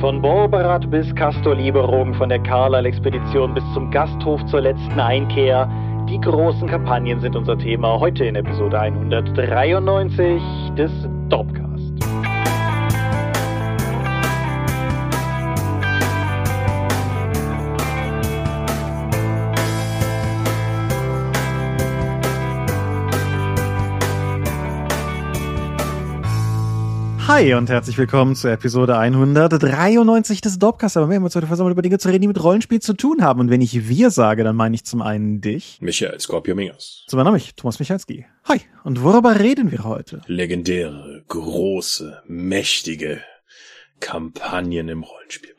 Von Borberat bis Castor-Lieberung, von der Carlyle-Expedition bis zum Gasthof zur letzten Einkehr. Die großen Kampagnen sind unser Thema heute in Episode 193 des Dorpcast. Hi und herzlich willkommen zur Episode 193 des Dopcast. Aber wir haben uns heute versammelt, über Dinge zu reden, die mit Rollenspiel zu tun haben. Und wenn ich wir sage, dann meine ich zum einen dich. Michael Scorpio Mingus. Zum anderen mich, Thomas Michalski. Hi. Und worüber reden wir heute? Legendäre, große, mächtige Kampagnen im Rollenspiel.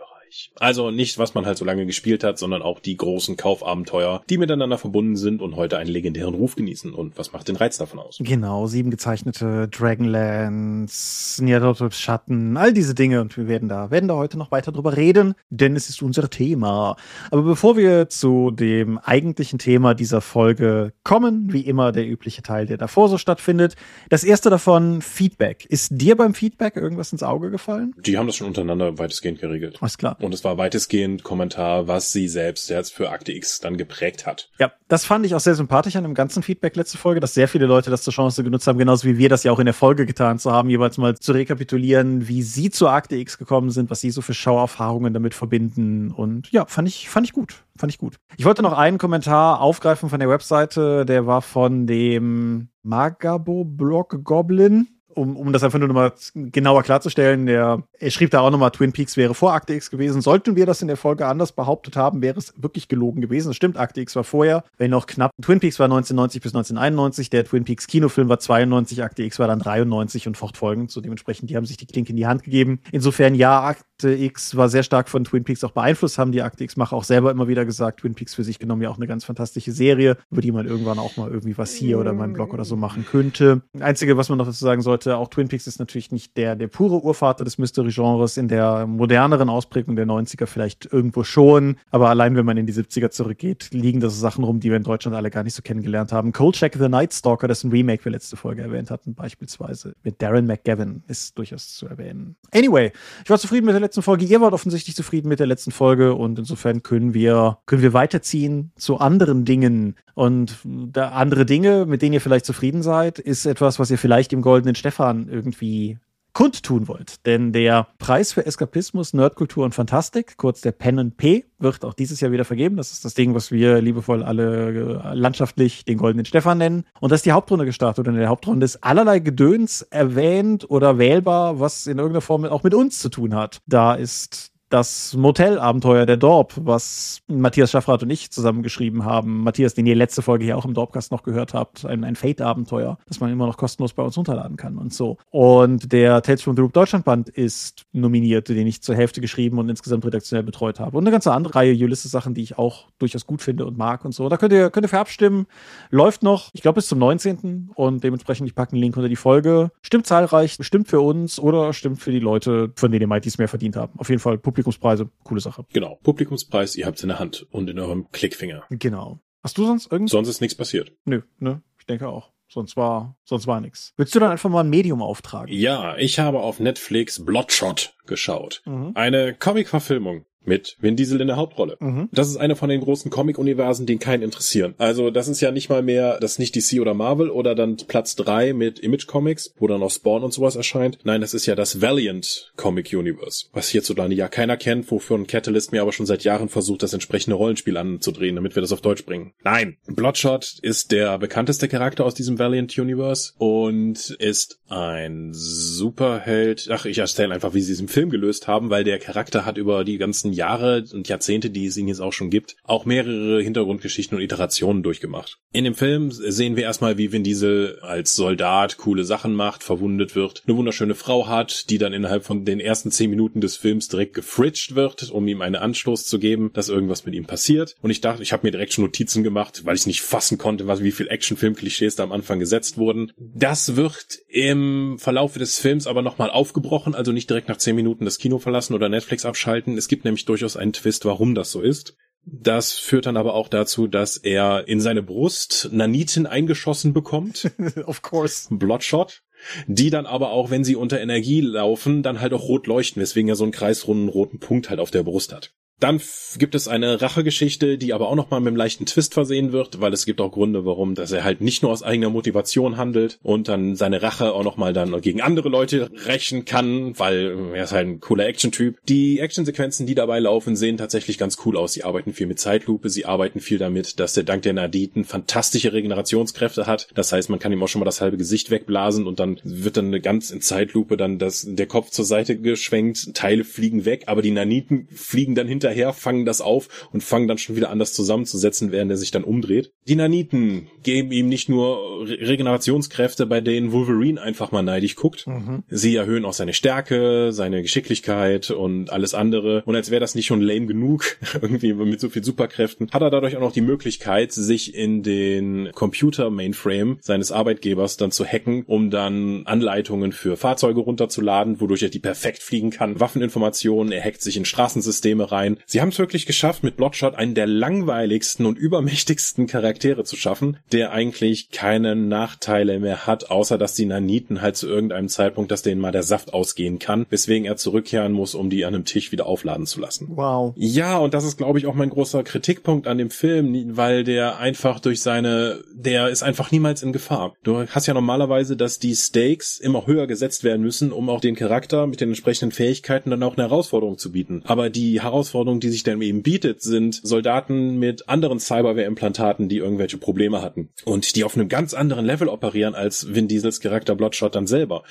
Also nicht, was man halt so lange gespielt hat, sondern auch die großen Kaufabenteuer, die miteinander verbunden sind und heute einen legendären Ruf genießen. Und was macht den Reiz davon aus? Genau, sieben gezeichnete Dragonlance, Nyarlathotep Schatten, all diese Dinge. Und wir werden da, werden da heute noch weiter drüber reden, denn es ist unser Thema. Aber bevor wir zu dem eigentlichen Thema dieser Folge kommen, wie immer der übliche Teil, der davor so stattfindet. Das erste davon, Feedback. Ist dir beim Feedback irgendwas ins Auge gefallen? Die haben das schon untereinander weitestgehend geregelt. Alles klar. Und es war weitestgehend Kommentar, was sie selbst jetzt für Akte X dann geprägt hat. Ja, das fand ich auch sehr sympathisch an dem ganzen Feedback letzte Folge, dass sehr viele Leute das zur Chance genutzt haben, genauso wie wir das ja auch in der Folge getan zu haben, jeweils mal zu rekapitulieren, wie sie zur Akte X gekommen sind, was sie so für Schauerfahrungen damit verbinden. Und ja, fand ich, fand ich gut. Fand ich gut. Ich wollte noch einen Kommentar aufgreifen von der Webseite, der war von dem Magabo-Blog Goblin um, um das einfach nur nochmal genauer klarzustellen, der, er schrieb da auch nochmal, Twin Peaks wäre vor Akte X gewesen. Sollten wir das in der Folge anders behauptet haben, wäre es wirklich gelogen gewesen. Das stimmt, Akte X war vorher, wenn noch knapp. Twin Peaks war 1990 bis 1991, der Twin Peaks Kinofilm war 92, Akte X war dann 93 und fortfolgend. So dementsprechend, die haben sich die Klinke in die Hand gegeben. Insofern, ja, Akte X war sehr stark von Twin Peaks auch beeinflusst, haben die Akte X-Macher auch selber immer wieder gesagt. Twin Peaks für sich genommen ja auch eine ganz fantastische Serie, über die man irgendwann auch mal irgendwie was hier oder in meinem Blog oder so machen könnte. Einzige, was man noch dazu sagen sollte, auch Twin Peaks ist natürlich nicht der, der pure Urvater des Mystery-Genres in der moderneren Ausprägung der 90er vielleicht irgendwo schon. Aber allein, wenn man in die 70er zurückgeht, liegen da so Sachen rum, die wir in Deutschland alle gar nicht so kennengelernt haben. Cold Check the Night Stalker, das ein Remake wir letzte Folge erwähnt hatten, beispielsweise. Mit Darren McGavin ist durchaus zu erwähnen. Anyway, ich war zufrieden mit der letzten Folge. Ihr wart offensichtlich zufrieden mit der letzten Folge und insofern können wir, können wir weiterziehen zu anderen Dingen. Und da andere Dinge, mit denen ihr vielleicht zufrieden seid, ist etwas, was ihr vielleicht im Goldenen Stefan irgendwie kundtun wollt. Denn der Preis für Eskapismus, Nerdkultur und Fantastik, kurz der Pen P, wird auch dieses Jahr wieder vergeben. Das ist das Ding, was wir liebevoll alle äh, landschaftlich den Goldenen Stefan nennen. Und da ist die Hauptrunde gestartet. Und in der Hauptrunde ist allerlei Gedöns erwähnt oder wählbar, was in irgendeiner Form auch mit uns zu tun hat. Da ist das Motel-Abenteuer der Dorp, was Matthias Schaffrath und ich zusammen geschrieben haben. Matthias, den ihr letzte Folge hier auch im Dorpcast noch gehört habt, ein, ein Fate-Abenteuer, das man immer noch kostenlos bei uns runterladen kann und so. Und der Tales from the Loop Deutschland-Band ist nominiert, den ich zur Hälfte geschrieben und insgesamt redaktionell betreut habe. Und eine ganze andere Reihe Ulysses-Sachen, die ich auch durchaus gut finde und mag und so. Da könnt ihr, könnt ihr für abstimmen. Läuft noch, ich glaube, bis zum 19. Und dementsprechend, ich packe einen Link unter die Folge. Stimmt zahlreich, stimmt für uns oder stimmt für die Leute, von denen die es mehr verdient haben. Auf jeden Fall Publikum Publikumspreise, coole Sache. Genau, Publikumspreis, ihr habt es in der Hand und in eurem Klickfinger. Genau. Hast du sonst irgendwas? Sonst ist nichts passiert. Nö, ne? Ich denke auch. Sonst war, sonst war nichts. Willst du dann einfach mal ein Medium auftragen? Ja, ich habe auf Netflix Bloodshot geschaut. Mhm. Eine Comic-Verfilmung mit Vin Diesel in der Hauptrolle. Mhm. Das ist einer von den großen Comic-Universen, die keinen interessieren. Also das ist ja nicht mal mehr, das ist nicht DC oder Marvel oder dann Platz drei mit Image Comics, wo dann auch Spawn und sowas erscheint. Nein, das ist ja das Valiant Comic Universe, was hierzulande ja keiner kennt, wofür ein Catalyst mir aber schon seit Jahren versucht, das entsprechende Rollenspiel anzudrehen, damit wir das auf Deutsch bringen. Nein, Bloodshot ist der bekannteste Charakter aus diesem Valiant Universe und ist ein Superheld. Ach, ich erzähle einfach, wie sie es im Film gelöst haben, weil der Charakter hat über die ganzen ganzen Jahre und Jahrzehnte, die es ihn jetzt auch schon gibt, auch mehrere Hintergrundgeschichten und Iterationen durchgemacht. In dem Film sehen wir erstmal, wie Vin Diesel als Soldat coole Sachen macht, verwundet wird, eine wunderschöne Frau hat, die dann innerhalb von den ersten zehn Minuten des Films direkt gefridged wird, um ihm einen Anstoß zu geben, dass irgendwas mit ihm passiert. Und ich dachte, ich habe mir direkt schon Notizen gemacht, weil ich nicht fassen konnte, was, wie viel Actionfilm-Klischees da am Anfang gesetzt wurden. Das wird im Verlauf des Films aber nochmal aufgebrochen, also nicht direkt nach zehn Minuten das Kino verlassen oder Netflix abschalten. Es gibt nämlich nämlich durchaus einen Twist, warum das so ist. Das führt dann aber auch dazu, dass er in seine Brust Naniten eingeschossen bekommt. of course. Bloodshot. die dann aber auch, wenn sie unter Energie laufen, dann halt auch rot leuchten, weswegen er so einen kreisrunden roten Punkt halt auf der Brust hat. Dann gibt es eine Rachegeschichte, die aber auch nochmal mit einem leichten Twist versehen wird, weil es gibt auch Gründe, warum, dass er halt nicht nur aus eigener Motivation handelt und dann seine Rache auch nochmal dann gegen andere Leute rächen kann, weil er ist halt ein cooler Action-Typ. Die Actionsequenzen, die dabei laufen, sehen tatsächlich ganz cool aus. Sie arbeiten viel mit Zeitlupe, sie arbeiten viel damit, dass der dank der Naditen fantastische Regenerationskräfte hat. Das heißt, man kann ihm auch schon mal das halbe Gesicht wegblasen und dann wird dann eine ganz in Zeitlupe dann das, der Kopf zur Seite geschwenkt, Teile fliegen weg, aber die Naniten fliegen dann hinter hinterher, fangen das auf und fangen dann schon wieder an, das zusammenzusetzen, während er sich dann umdreht. Die Naniten geben ihm nicht nur Re Regenerationskräfte, bei denen Wolverine einfach mal neidisch guckt. Mhm. Sie erhöhen auch seine Stärke, seine Geschicklichkeit und alles andere. Und als wäre das nicht schon lame genug, irgendwie mit so viel Superkräften, hat er dadurch auch noch die Möglichkeit, sich in den Computer-Mainframe seines Arbeitgebers dann zu hacken, um dann Anleitungen für Fahrzeuge runterzuladen, wodurch er die perfekt fliegen kann. Waffeninformationen, er hackt sich in Straßensysteme rein, Sie haben es wirklich geschafft, mit Bloodshot einen der langweiligsten und übermächtigsten Charaktere zu schaffen, der eigentlich keine Nachteile mehr hat, außer dass die Naniten halt zu irgendeinem Zeitpunkt, dass denen mal der Saft ausgehen kann, weswegen er zurückkehren muss, um die an einem Tisch wieder aufladen zu lassen. Wow. Ja, und das ist, glaube ich, auch mein großer Kritikpunkt an dem Film, weil der einfach durch seine, der ist einfach niemals in Gefahr. Du hast ja normalerweise, dass die Stakes immer höher gesetzt werden müssen, um auch den Charakter mit den entsprechenden Fähigkeiten dann auch eine Herausforderung zu bieten. Aber die Herausforderung Herausforderung, die sich dann eben bietet, sind Soldaten mit anderen Cyberware-Implantaten, die irgendwelche Probleme hatten und die auf einem ganz anderen Level operieren als Vin Diesels Charakter Bloodshot dann selber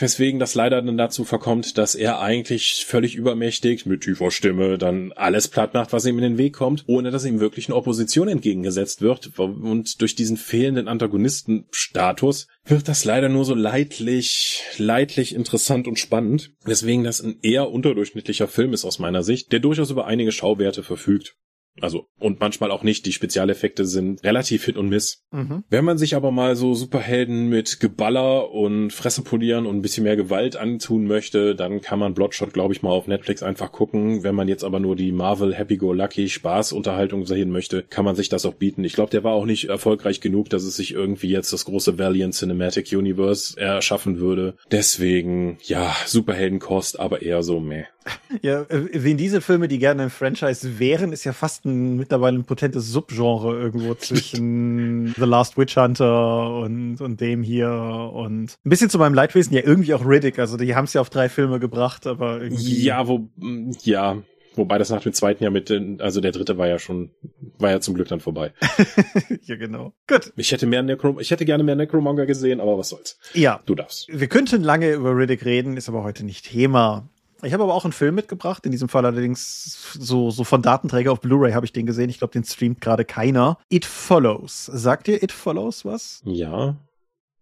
weswegen das leider dann dazu verkommt, dass er eigentlich völlig übermächtig mit tiefer Stimme dann alles platt macht, was ihm in den Weg kommt, ohne dass ihm wirklich eine Opposition entgegengesetzt wird. Und durch diesen fehlenden Antagonistenstatus wird das leider nur so leidlich, leidlich interessant und spannend, weswegen das ein eher unterdurchschnittlicher Film ist aus meiner Sicht, der durchaus über einige Schauwerte verfügt. Also, und manchmal auch nicht. Die Spezialeffekte sind relativ hit und miss. Mhm. Wenn man sich aber mal so Superhelden mit Geballer und Fresse polieren und ein bisschen mehr Gewalt antun möchte, dann kann man Bloodshot, glaube ich, mal auf Netflix einfach gucken. Wenn man jetzt aber nur die Marvel Happy-Go-Lucky Spaß-Unterhaltung sehen möchte, kann man sich das auch bieten. Ich glaube, der war auch nicht erfolgreich genug, dass es sich irgendwie jetzt das große Valiant Cinematic Universe erschaffen würde. Deswegen, ja, Superheldenkost, aber eher so meh. Ja, äh, Vin Diesel-Filme, die gerne ein Franchise wären, ist ja fast ein, mittlerweile ein potentes Subgenre irgendwo zwischen The Last Witch Hunter und, und dem hier und ein bisschen zu meinem Leidwesen ja irgendwie auch Riddick. Also die haben es ja auf drei Filme gebracht, aber irgendwie. Ja, wo, ja, Wobei das nach dem zweiten Jahr mit, also der dritte war ja schon, war ja zum Glück dann vorbei. ja, genau. Gut. Ich hätte mehr Necro, ich hätte gerne mehr Necromonger gesehen, aber was soll's. Ja. Du darfst. Wir könnten lange über Riddick reden, ist aber heute nicht Thema. Ich habe aber auch einen Film mitgebracht, in diesem Fall allerdings so, so von Datenträger auf Blu-ray habe ich den gesehen. Ich glaube, den streamt gerade keiner. It Follows. Sagt dir It Follows was? Ja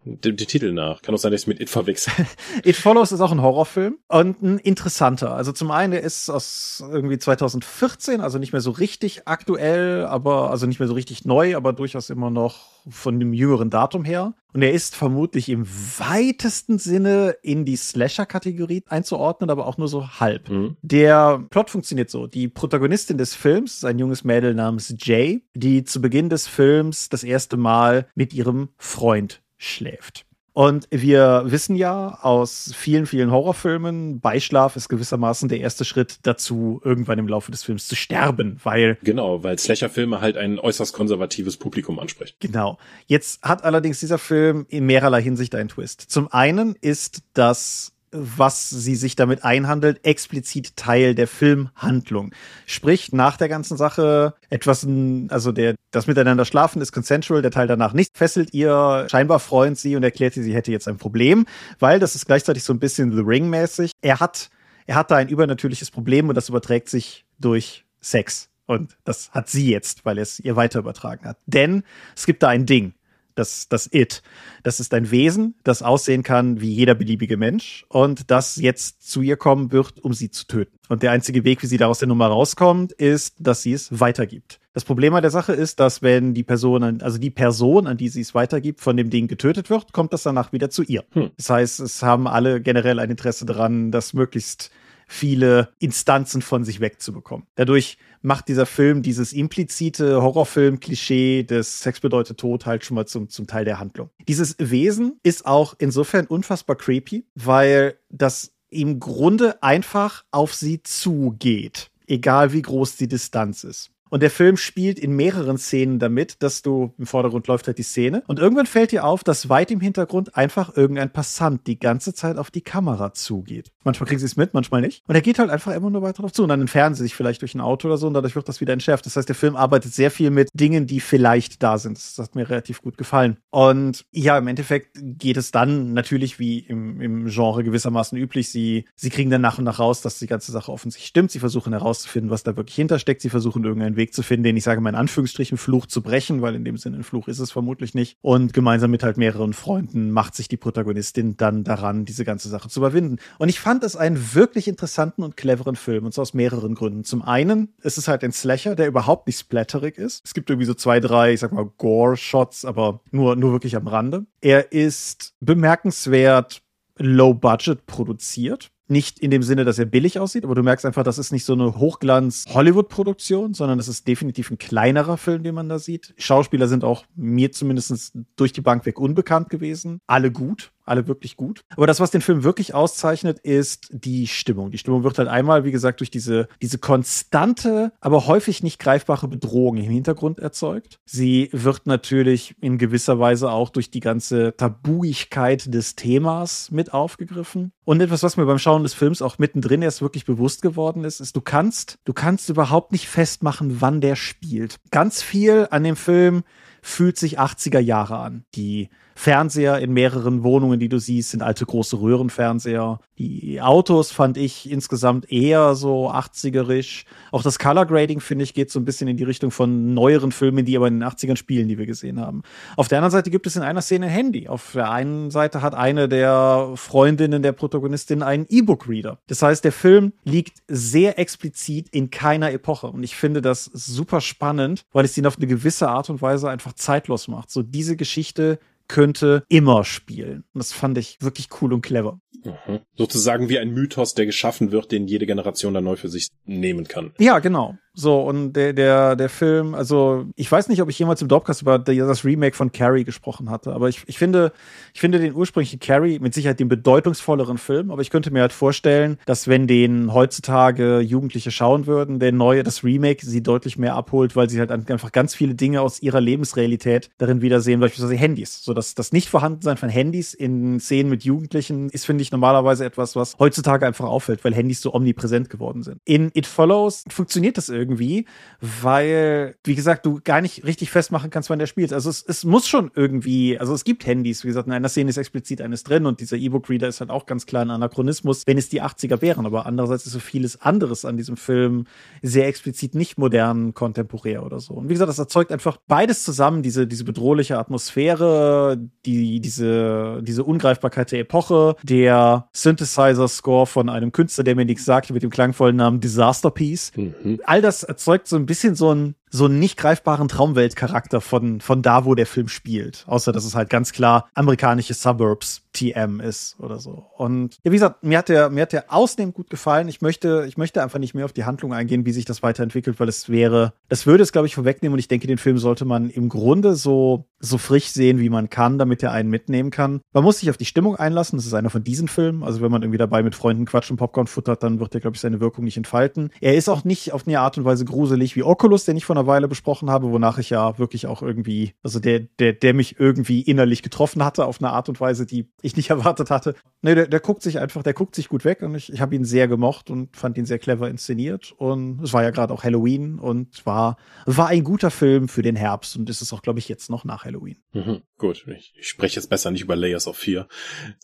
dem, dem Titel nach. Kann auch sein, dass ich mit It verwechsel. It Follows ist auch ein Horrorfilm und ein interessanter. Also zum einen der ist aus irgendwie 2014, also nicht mehr so richtig aktuell, aber also nicht mehr so richtig neu, aber durchaus immer noch von dem jüngeren Datum her. Und er ist vermutlich im weitesten Sinne in die Slasher-Kategorie einzuordnen, aber auch nur so halb. Mhm. Der Plot funktioniert so. Die Protagonistin des Films, ein junges Mädel namens Jay, die zu Beginn des Films das erste Mal mit ihrem Freund schläft. Und wir wissen ja aus vielen, vielen Horrorfilmen, Beischlaf ist gewissermaßen der erste Schritt dazu, irgendwann im Laufe des Films zu sterben, weil. Genau, weil Slasher-Filme halt ein äußerst konservatives Publikum ansprechen. Genau. Jetzt hat allerdings dieser Film in mehrerlei Hinsicht einen Twist. Zum einen ist das was sie sich damit einhandelt, explizit Teil der Filmhandlung. Sprich, nach der ganzen Sache etwas, also der, das Miteinander schlafen ist consensual, der Teil danach nicht, fesselt ihr scheinbar Freund sie und erklärt sie, sie hätte jetzt ein Problem, weil das ist gleichzeitig so ein bisschen The Ring mäßig. Er hat, er hat da ein übernatürliches Problem und das überträgt sich durch Sex. Und das hat sie jetzt, weil er es ihr weiter übertragen hat. Denn es gibt da ein Ding das, das It. Das ist ein Wesen, das aussehen kann wie jeder beliebige Mensch und das jetzt zu ihr kommen wird, um sie zu töten. Und der einzige Weg, wie sie da aus der Nummer rauskommt, ist, dass sie es weitergibt. Das Problem an der Sache ist, dass wenn die Person, also die Person, an die sie es weitergibt, von dem Ding getötet wird, kommt das danach wieder zu ihr. Hm. Das heißt, es haben alle generell ein Interesse daran, das möglichst viele Instanzen von sich wegzubekommen. Dadurch macht dieser Film dieses implizite Horrorfilm-Klischee des Sex bedeutet Tod halt schon mal zum, zum Teil der Handlung. Dieses Wesen ist auch insofern unfassbar creepy, weil das im Grunde einfach auf sie zugeht, egal wie groß die Distanz ist. Und der Film spielt in mehreren Szenen damit, dass du im Vordergrund läuft halt die Szene. Und irgendwann fällt dir auf, dass weit im Hintergrund einfach irgendein Passant die ganze Zeit auf die Kamera zugeht. Manchmal kriegen sie es mit, manchmal nicht. Und er geht halt einfach immer nur weiter drauf zu. Und dann entfernen sie sich vielleicht durch ein Auto oder so und dadurch wird das wieder entschärft. Das heißt, der Film arbeitet sehr viel mit Dingen, die vielleicht da sind. Das hat mir relativ gut gefallen. Und ja, im Endeffekt geht es dann natürlich wie im, im Genre gewissermaßen üblich. Sie, sie kriegen dann nach und nach raus, dass die ganze Sache offensichtlich stimmt. Sie versuchen herauszufinden, was da wirklich hintersteckt. Sie versuchen irgendeinen Weg Weg zu finden, den ich sage mal in Anführungsstrichen Fluch zu brechen, weil in dem Sinne ein Fluch ist es vermutlich nicht. Und gemeinsam mit halt mehreren Freunden macht sich die Protagonistin dann daran, diese ganze Sache zu überwinden. Und ich fand es einen wirklich interessanten und cleveren Film und zwar aus mehreren Gründen. Zum einen ist es halt ein Slasher, der überhaupt nicht splatterig ist. Es gibt irgendwie so zwei, drei, ich sag mal, Gore-Shots, aber nur, nur wirklich am Rande. Er ist bemerkenswert low budget produziert. Nicht in dem Sinne, dass er billig aussieht, aber du merkst einfach, das ist nicht so eine Hochglanz-Hollywood-Produktion, sondern das ist definitiv ein kleinerer Film, den man da sieht. Schauspieler sind auch mir zumindest durch die Bank weg unbekannt gewesen. Alle gut alle wirklich gut. Aber das, was den Film wirklich auszeichnet, ist die Stimmung. Die Stimmung wird halt einmal, wie gesagt, durch diese, diese konstante, aber häufig nicht greifbare Bedrohung im Hintergrund erzeugt. Sie wird natürlich in gewisser Weise auch durch die ganze Tabuigkeit des Themas mit aufgegriffen. Und etwas, was mir beim Schauen des Films auch mittendrin erst wirklich bewusst geworden ist, ist, du kannst, du kannst überhaupt nicht festmachen, wann der spielt. Ganz viel an dem Film fühlt sich 80er Jahre an. Die Fernseher in mehreren Wohnungen, die du siehst, sind alte große Röhrenfernseher. Die Autos fand ich insgesamt eher so 80erisch. Auch das Color Grading, finde ich, geht so ein bisschen in die Richtung von neueren Filmen, die aber in den 80ern spielen, die wir gesehen haben. Auf der anderen Seite gibt es in einer Szene ein Handy. Auf der einen Seite hat eine der Freundinnen der Protagonistin einen E-Book-Reader. Das heißt, der Film liegt sehr explizit in keiner Epoche. Und ich finde das super spannend, weil es ihn auf eine gewisse Art und Weise einfach zeitlos macht. So diese Geschichte könnte immer spielen. Und das fand ich wirklich cool und clever. Mhm. Sozusagen wie ein Mythos, der geschaffen wird, den jede Generation dann neu für sich nehmen kann. Ja, genau. So, und der, der, der Film, also ich weiß nicht, ob ich jemals im Dropcast über das Remake von Carrie gesprochen hatte, aber ich, ich finde, ich finde den ursprünglichen Carrie mit Sicherheit den bedeutungsvolleren Film, aber ich könnte mir halt vorstellen, dass wenn den heutzutage Jugendliche schauen würden, der neue, das Remake sie deutlich mehr abholt, weil sie halt einfach ganz viele Dinge aus ihrer Lebensrealität darin wiedersehen, beispielsweise Handys. So, dass das Nicht-Vorhandensein von Handys in Szenen mit Jugendlichen ist, finde ich, normalerweise etwas, was heutzutage einfach auffällt, weil Handys so omnipräsent geworden sind. In It Follows funktioniert das irgendwie irgendwie, weil, wie gesagt, du gar nicht richtig festmachen kannst, wann der spielt. Also es, es muss schon irgendwie, also es gibt Handys, wie gesagt, in einer Szene ist explizit eines drin und dieser E-Book-Reader ist halt auch ganz klar ein Anachronismus, wenn es die 80er wären. Aber andererseits ist so vieles anderes an diesem Film sehr explizit nicht modern, kontemporär oder so. Und wie gesagt, das erzeugt einfach beides zusammen, diese, diese bedrohliche Atmosphäre, die, diese, diese Ungreifbarkeit der Epoche, der Synthesizer-Score von einem Künstler, der mir nichts sagt, mit dem klangvollen Namen Disaster Piece. Mhm. All das das erzeugt so ein bisschen so ein so einen nicht greifbaren Traumweltcharakter von, von da, wo der Film spielt. Außer, dass es halt ganz klar amerikanische Suburbs TM ist oder so. Und ja, wie gesagt, mir hat der, mir hat der ausnehmend gut gefallen. Ich möchte, ich möchte einfach nicht mehr auf die Handlung eingehen, wie sich das weiterentwickelt, weil es wäre, das würde es, glaube ich, vorwegnehmen und ich denke, den Film sollte man im Grunde so, so frisch sehen, wie man kann, damit er einen mitnehmen kann. Man muss sich auf die Stimmung einlassen. Das ist einer von diesen Filmen. Also wenn man irgendwie dabei mit Freunden Quatsch und Popcorn futtert, dann wird er, glaube ich, seine Wirkung nicht entfalten. Er ist auch nicht auf eine Art und Weise gruselig wie Oculus, den ich von einer Weile besprochen habe, wonach ich ja wirklich auch irgendwie, also der, der, der mich irgendwie innerlich getroffen hatte auf eine Art und Weise, die ich nicht erwartet hatte. Nee, der, der guckt sich einfach, der guckt sich gut weg und ich, ich habe ihn sehr gemocht und fand ihn sehr clever inszeniert. Und es war ja gerade auch Halloween und war, war ein guter Film für den Herbst und ist es auch, glaube ich, jetzt noch nach Halloween. Mhm, gut, ich, ich spreche jetzt besser nicht über Layers of Fear.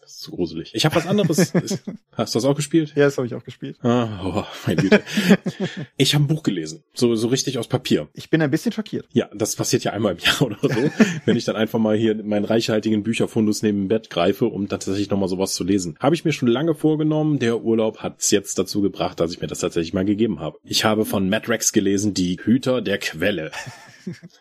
Das ist zu gruselig. Ich habe was anderes. Hast du das auch gespielt? Ja, das habe ich auch gespielt. Ah, oh, mein Güte. ich habe ein Buch gelesen, so, so richtig aus Papier. Ich bin ein bisschen schockiert. Ja, das passiert ja einmal im Jahr oder so, wenn ich dann einfach mal hier meinen reichhaltigen Bücherfundus neben dem Bett greife, um tatsächlich nochmal sowas zu lesen. Habe ich mir schon lange vorgenommen. Der Urlaub hat es jetzt dazu gebracht, dass ich mir das tatsächlich mal gegeben habe. Ich habe von Matt Rex gelesen, Die Hüter der Quelle.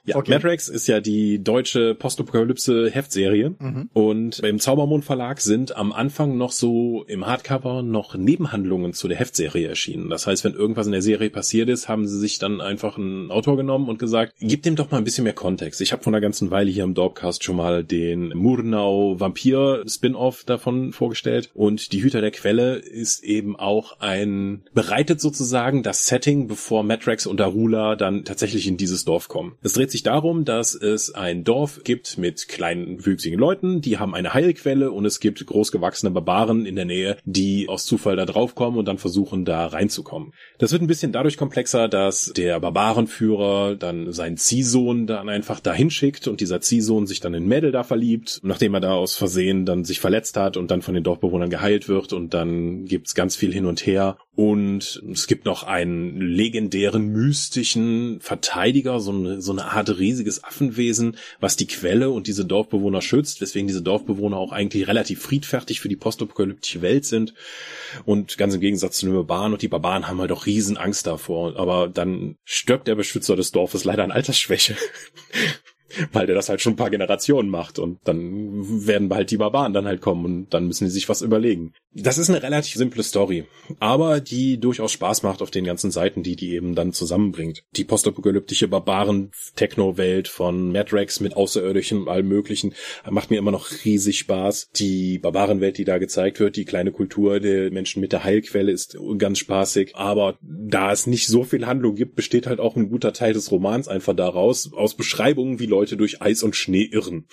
Ja, okay. Matrax ist ja die deutsche Postapokalypse-Heftserie. Mhm. Und beim Zaubermond Verlag sind am Anfang noch so im Hardcover noch Nebenhandlungen zu der Heftserie erschienen. Das heißt, wenn irgendwas in der Serie passiert ist, haben sie sich dann einfach einen Autor genommen und gesagt, gib dem doch mal ein bisschen mehr Kontext. Ich habe vor einer ganzen Weile hier im Dorpcast schon mal den Murnau Vampir Spin-off davon vorgestellt. Und die Hüter der Quelle ist eben auch ein, bereitet sozusagen das Setting, bevor Matrax und Arula dann tatsächlich in dieses Dorf kommen. Es dreht sich darum, dass es ein Dorf gibt mit kleinen, wüchsigen Leuten, die haben eine Heilquelle und es gibt großgewachsene Barbaren in der Nähe, die aus Zufall da draufkommen und dann versuchen, da reinzukommen. Das wird ein bisschen dadurch komplexer, dass der Barbarenführer dann seinen Ziehsohn dann einfach dahin schickt und dieser Ziehsohn sich dann in Mädel da verliebt, nachdem er da aus Versehen dann sich verletzt hat und dann von den Dorfbewohnern geheilt wird und dann gibt's ganz viel hin und her und es gibt noch einen legendären mystischen Verteidiger, so eine, so eine Art riesiges Affenwesen, was die Quelle und diese Dorfbewohner schützt, weswegen diese Dorfbewohner auch eigentlich relativ friedfertig für die postapokalyptische Welt sind. Und ganz im Gegensatz zu den Barbaren und die Barbaren haben halt auch riesen Angst davor. Aber dann stirbt der Beschützer des Dorfes leider an Altersschwäche. weil der das halt schon ein paar Generationen macht und dann werden bald die Barbaren dann halt kommen und dann müssen die sich was überlegen. Das ist eine relativ simple Story, aber die durchaus Spaß macht auf den ganzen Seiten, die die eben dann zusammenbringt. Die postapokalyptische Barbaren-Techno-Welt von Madrax mit Außerirdischen und allem möglichen macht mir immer noch riesig Spaß. Die Barbarenwelt, die da gezeigt wird, die kleine Kultur der Menschen mit der Heilquelle ist ganz spaßig, aber da es nicht so viel Handlung gibt, besteht halt auch ein guter Teil des Romans einfach daraus, aus Beschreibungen, wie Leute durch Eis und Schnee irren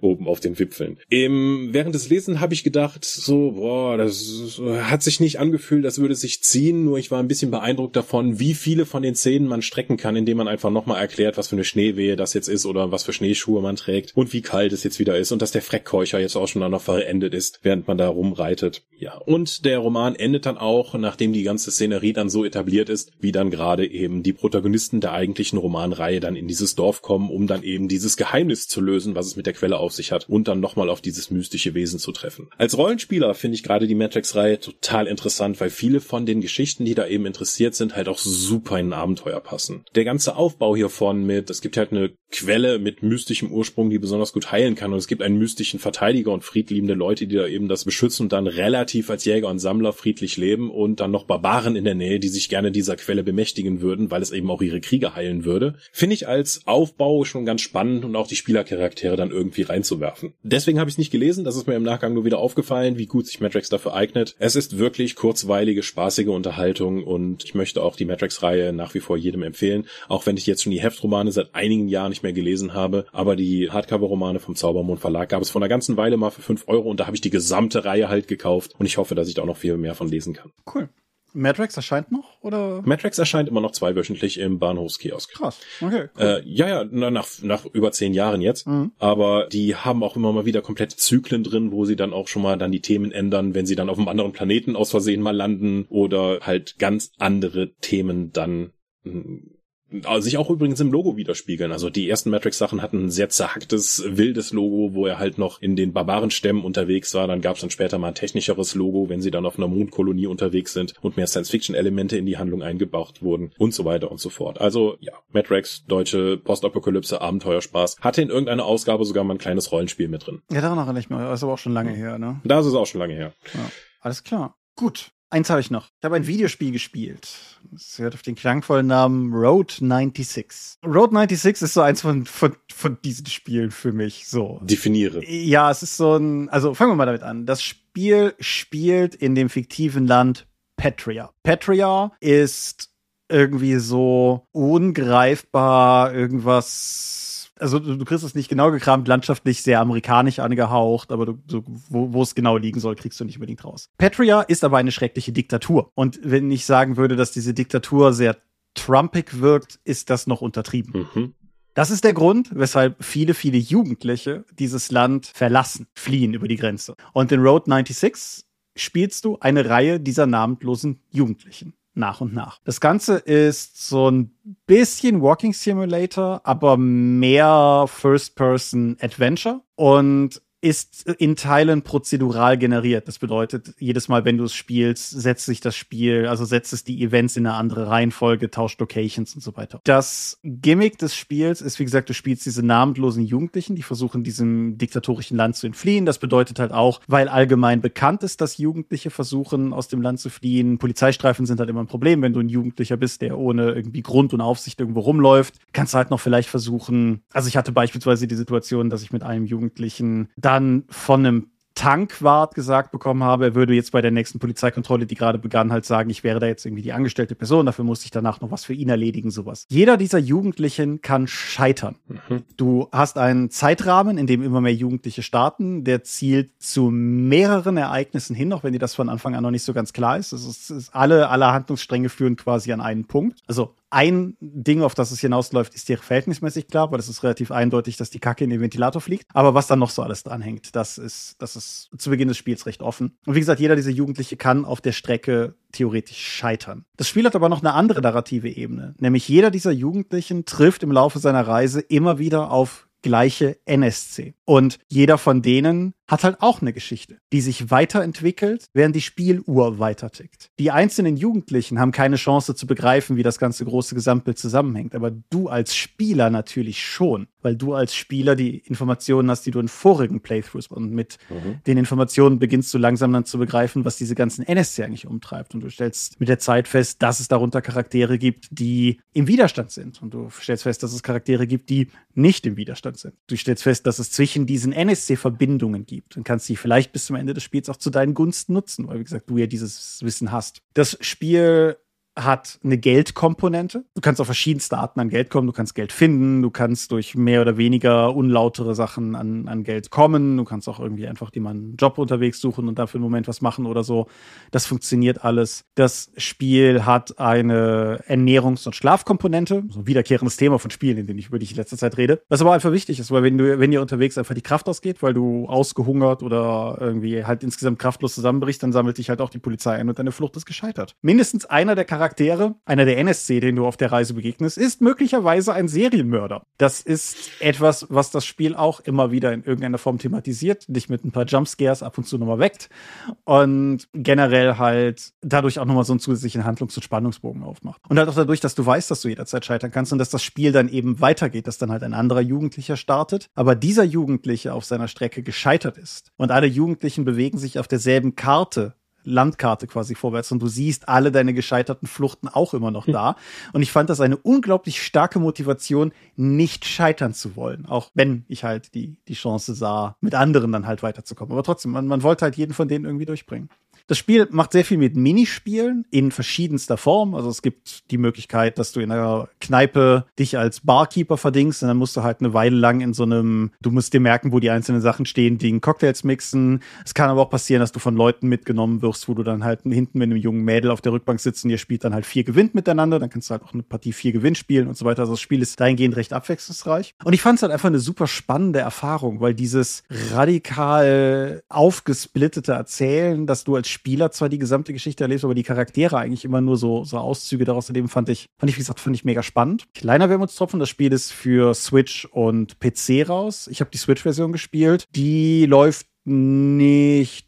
oben auf den Wipfeln. Im, während des Lesen habe ich gedacht, so, boah, das hat sich nicht angefühlt, das würde sich ziehen, nur ich war ein bisschen beeindruckt davon, wie viele von den Szenen man strecken kann, indem man einfach nochmal erklärt, was für eine Schneewehe das jetzt ist oder was für Schneeschuhe man trägt und wie kalt es jetzt wieder ist und dass der Freckkeucher jetzt auch schon noch verendet ist, während man da rumreitet. Ja, und der Roman endet dann auch, nachdem die ganze Szenerie dann so etabliert ist, wie dann gerade eben die Protagonisten der eigentlichen Romanreihe dann in dieses Dorf kommen, um dann eben dieses Geheimnis zu lösen, was es mit der Quelle auf sich hat und dann nochmal auf dieses mystische Wesen zu treffen. Als Rollenspieler finde ich gerade die Matrix-Reihe total interessant, weil viele von den Geschichten, die da eben interessiert sind, halt auch super in ein Abenteuer passen. Der ganze Aufbau hiervon mit, es gibt halt eine Quelle mit mystischem Ursprung, die besonders gut heilen kann und es gibt einen mystischen Verteidiger und friedliebende Leute, die da eben das beschützen und dann relativ als Jäger und Sammler friedlich leben und dann noch Barbaren in der Nähe, die sich gerne dieser Quelle bemächtigen würden, weil es eben auch ihre Kriege heilen würde. Finde ich als Aufbau schon ganz spannend und auch die Spielercharaktere dann irgendwie reinzuwerfen. Deswegen habe ich es nicht gelesen, das ist mir im Nachgang nur wieder aufgefallen, wie gut sich Matrix dafür eignet. Es ist wirklich kurzweilige, spaßige Unterhaltung und ich möchte auch die Matrix-Reihe nach wie vor jedem empfehlen, auch wenn ich jetzt schon die Heftromane seit einigen Jahren nicht mehr gelesen habe, aber die Hardcover-Romane vom Zaubermond Verlag gab es vor einer ganzen Weile mal für fünf Euro und da habe ich die gesamte Reihe halt gekauft und ich hoffe, dass ich da auch noch viel mehr von lesen kann. Cool. Matrix erscheint noch oder? Matrix erscheint immer noch zweiwöchentlich im Bahnhofskiosk. Krass. Okay. Cool. Äh, ja, ja, nach nach über zehn Jahren jetzt. Mhm. Aber die haben auch immer mal wieder komplette Zyklen drin, wo sie dann auch schon mal dann die Themen ändern, wenn sie dann auf einem anderen Planeten aus Versehen mal landen oder halt ganz andere Themen dann also sich auch übrigens im Logo widerspiegeln. Also die ersten Matrix-Sachen hatten ein sehr zerhacktes, wildes Logo, wo er halt noch in den Barbarenstämmen unterwegs war. Dann gab es dann später mal ein technischeres Logo, wenn sie dann auf einer Mondkolonie unterwegs sind und mehr Science-Fiction-Elemente in die Handlung eingebaut wurden und so weiter und so fort. Also ja, Matrix, deutsche Postapokalypse, Abenteuerspaß, hatte in irgendeiner Ausgabe sogar mal ein kleines Rollenspiel mit drin. Ja, daran erinnere ich mich. Das ist aber auch schon lange her, ne? Das ist auch schon lange her. Ja, alles klar. Gut. Eins habe ich noch. Ich habe ein Videospiel gespielt. Es hört auf den klangvollen Namen Road 96. Road 96 ist so eins von, von, von diesen Spielen für mich. So. Definiere. Ja, es ist so ein, also fangen wir mal damit an. Das Spiel spielt in dem fiktiven Land Petria. Petria ist irgendwie so ungreifbar, irgendwas also du, kriegst es nicht genau gekramt, landschaftlich sehr amerikanisch angehaucht, aber du, so, wo, wo es genau liegen soll, kriegst du nicht unbedingt raus. Petria ist aber eine schreckliche Diktatur. Und wenn ich sagen würde, dass diese Diktatur sehr trumpig wirkt, ist das noch untertrieben. Mhm. Das ist der Grund, weshalb viele, viele Jugendliche dieses Land verlassen, fliehen über die Grenze. Und in Road 96 spielst du eine Reihe dieser namenlosen Jugendlichen nach und nach. Das Ganze ist so ein bisschen Walking Simulator, aber mehr First-Person-Adventure. Und ist in Teilen prozedural generiert. Das bedeutet, jedes Mal, wenn du es spielst, setzt sich das Spiel, also setzt es die Events in eine andere Reihenfolge, tauscht Locations und so weiter. Das Gimmick des Spiels ist, wie gesagt, du spielst diese namenlosen Jugendlichen, die versuchen, diesem diktatorischen Land zu entfliehen. Das bedeutet halt auch, weil allgemein bekannt ist, dass Jugendliche versuchen, aus dem Land zu fliehen. Polizeistreifen sind halt immer ein Problem, wenn du ein Jugendlicher bist, der ohne irgendwie Grund und Aufsicht irgendwo rumläuft. Kannst du halt noch vielleicht versuchen, also ich hatte beispielsweise die Situation, dass ich mit einem Jugendlichen dann von einem Tankwart gesagt bekommen habe, er würde jetzt bei der nächsten Polizeikontrolle, die gerade begann, halt sagen, ich wäre da jetzt irgendwie die angestellte Person, dafür muss ich danach noch was für ihn erledigen, sowas. Jeder dieser Jugendlichen kann scheitern. Mhm. Du hast einen Zeitrahmen, in dem immer mehr Jugendliche starten, der zielt zu mehreren Ereignissen hin, auch wenn dir das von Anfang an noch nicht so ganz klar ist. Es ist, ist alle, alle Handlungsstränge führen quasi an einen Punkt. Also ein Ding, auf das es hinausläuft, ist dir verhältnismäßig klar, weil es ist relativ eindeutig, dass die Kacke in den Ventilator fliegt. Aber was dann noch so alles dranhängt, das ist, das ist zu Beginn des Spiels recht offen. Und wie gesagt, jeder dieser Jugendliche kann auf der Strecke theoretisch scheitern. Das Spiel hat aber noch eine andere narrative Ebene, nämlich jeder dieser Jugendlichen trifft im Laufe seiner Reise immer wieder auf gleiche NSC. Und jeder von denen hat halt auch eine Geschichte, die sich weiterentwickelt, während die Spieluhr weitertickt. Die einzelnen Jugendlichen haben keine Chance zu begreifen, wie das ganze große Gesamtbild zusammenhängt, aber du als Spieler natürlich schon, weil du als Spieler die Informationen hast, die du in vorigen Playthroughs und mit mhm. den Informationen beginnst du langsam dann zu begreifen, was diese ganzen NSC eigentlich umtreibt und du stellst mit der Zeit fest, dass es darunter Charaktere gibt, die im Widerstand sind und du stellst fest, dass es Charaktere gibt, die nicht im Widerstand sind. Du stellst fest, dass es zwischen diesen NSC Verbindungen gibt gibt und kannst sie vielleicht bis zum Ende des Spiels auch zu deinen Gunsten nutzen, weil wie gesagt, du ja dieses Wissen hast. Das Spiel hat eine Geldkomponente. Du kannst auf verschiedenste Arten an Geld kommen. Du kannst Geld finden, du kannst durch mehr oder weniger unlautere Sachen an, an Geld kommen. Du kannst auch irgendwie einfach mal einen Job unterwegs suchen und dafür einen Moment was machen oder so. Das funktioniert alles. Das Spiel hat eine Ernährungs- und Schlafkomponente. So ein wiederkehrendes Thema von Spielen, in denen ich über dich in letzter Zeit rede. Was aber einfach wichtig ist, weil wenn du, wenn dir unterwegs einfach die Kraft ausgeht, weil du ausgehungert oder irgendwie halt insgesamt kraftlos zusammenbrichst, dann sammelt dich halt auch die Polizei ein und deine Flucht ist gescheitert. Mindestens einer der Charaktere Charaktere, einer der NSC, den du auf der Reise begegnest, ist möglicherweise ein Serienmörder. Das ist etwas, was das Spiel auch immer wieder in irgendeiner Form thematisiert, dich mit ein paar Jumpscares ab und zu nochmal weckt und generell halt dadurch auch nochmal so einen zusätzlichen Handlungs- und Spannungsbogen aufmacht. Und halt auch dadurch, dass du weißt, dass du jederzeit scheitern kannst und dass das Spiel dann eben weitergeht, dass dann halt ein anderer Jugendlicher startet, aber dieser Jugendliche auf seiner Strecke gescheitert ist und alle Jugendlichen bewegen sich auf derselben Karte Landkarte quasi vorwärts und du siehst alle deine gescheiterten Fluchten auch immer noch hm. da. Und ich fand das eine unglaublich starke Motivation, nicht scheitern zu wollen. Auch wenn ich halt die, die Chance sah, mit anderen dann halt weiterzukommen. Aber trotzdem, man, man wollte halt jeden von denen irgendwie durchbringen. Das Spiel macht sehr viel mit Minispielen in verschiedenster Form. Also es gibt die Möglichkeit, dass du in einer Kneipe dich als Barkeeper verdingst und dann musst du halt eine Weile lang in so einem, du musst dir merken, wo die einzelnen Sachen stehen, die in Cocktails mixen. Es kann aber auch passieren, dass du von Leuten mitgenommen wirst, wo du dann halt hinten mit einem jungen Mädel auf der Rückbank sitzt und ihr spielt dann halt vier gewinnt miteinander. Dann kannst du halt auch eine Partie vier Gewinn spielen und so weiter. Also das Spiel ist dahingehend recht abwechslungsreich. Und ich fand es halt einfach eine super spannende Erfahrung, weil dieses radikal aufgesplittete Erzählen, dass du als Spieler zwar die gesamte Geschichte erlebst, aber die Charaktere eigentlich immer nur so, so Auszüge daraus erleben, fand ich, fand ich, wie gesagt, fand ich mega spannend. Kleiner Wermutstropfen, das Spiel ist für Switch und PC raus. Ich habe die Switch-Version gespielt. Die läuft nicht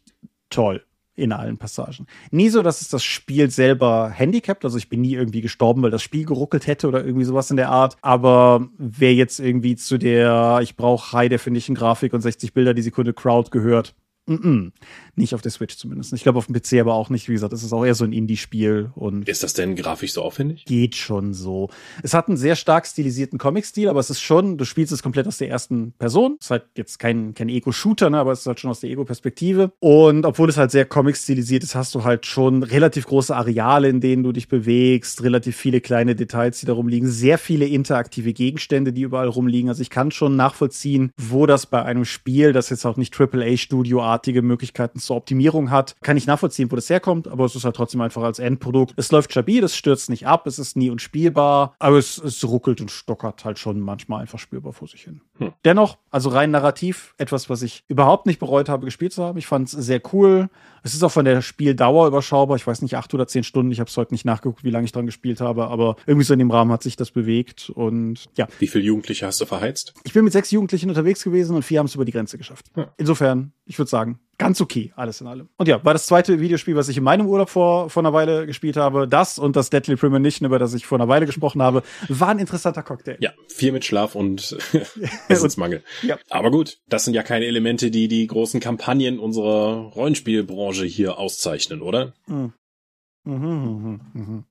toll in allen Passagen. Nie so, dass es das Spiel selber handicapt, also ich bin nie irgendwie gestorben, weil das Spiel geruckelt hätte oder irgendwie sowas in der Art, aber wer jetzt irgendwie zu der ich brauche High Definition Grafik und 60 Bilder die Sekunde Crowd gehört, mm -mm. Nicht auf der Switch zumindest. Ich glaube auf dem PC aber auch nicht. Wie gesagt, es ist auch eher so ein Indie-Spiel. und Ist das denn grafisch so aufwendig? Geht schon so. Es hat einen sehr stark stilisierten Comic-Stil, aber es ist schon, du spielst es komplett aus der ersten Person. Es ist halt jetzt kein, kein Ego-Shooter, ne, aber es ist halt schon aus der Ego-Perspektive. Und obwohl es halt sehr Comic-stilisiert ist, hast du halt schon relativ große Areale, in denen du dich bewegst, relativ viele kleine Details, die da rumliegen, sehr viele interaktive Gegenstände, die überall rumliegen. Also ich kann schon nachvollziehen, wo das bei einem Spiel, das jetzt auch nicht AAA-Studio MMO-artige Möglichkeiten zur Optimierung hat. Kann ich nachvollziehen, wo das herkommt, aber es ist halt trotzdem einfach als Endprodukt. Es läuft stabil, es stürzt nicht ab, es ist nie unspielbar, aber es, es ruckelt und stockert halt schon manchmal einfach spürbar vor sich hin. Hm. Dennoch, also rein narrativ, etwas, was ich überhaupt nicht bereut habe, gespielt zu haben. Ich fand es sehr cool. Es ist auch von der Spieldauer überschaubar. Ich weiß nicht, acht oder zehn Stunden. Ich habe es heute nicht nachgeguckt, wie lange ich dran gespielt habe, aber irgendwie so in dem Rahmen hat sich das bewegt und ja. Wie viele Jugendliche hast du verheizt? Ich bin mit sechs Jugendlichen unterwegs gewesen und vier haben es über die Grenze geschafft. Ja. Insofern, ich würde sagen, ganz okay, alles in allem. Und ja, war das zweite Videospiel, was ich in meinem Urlaub vor, vor einer Weile gespielt habe. Das und das Deadly Premonition, über das ich vor einer Weile gesprochen habe, war ein interessanter Cocktail. Ja, viel mit Schlaf und Essensmangel. ja. Aber gut, das sind ja keine Elemente, die die großen Kampagnen unserer Rollenspielbranche hier auszeichnen, oder? Mhm. Mhm, mhm, mhm.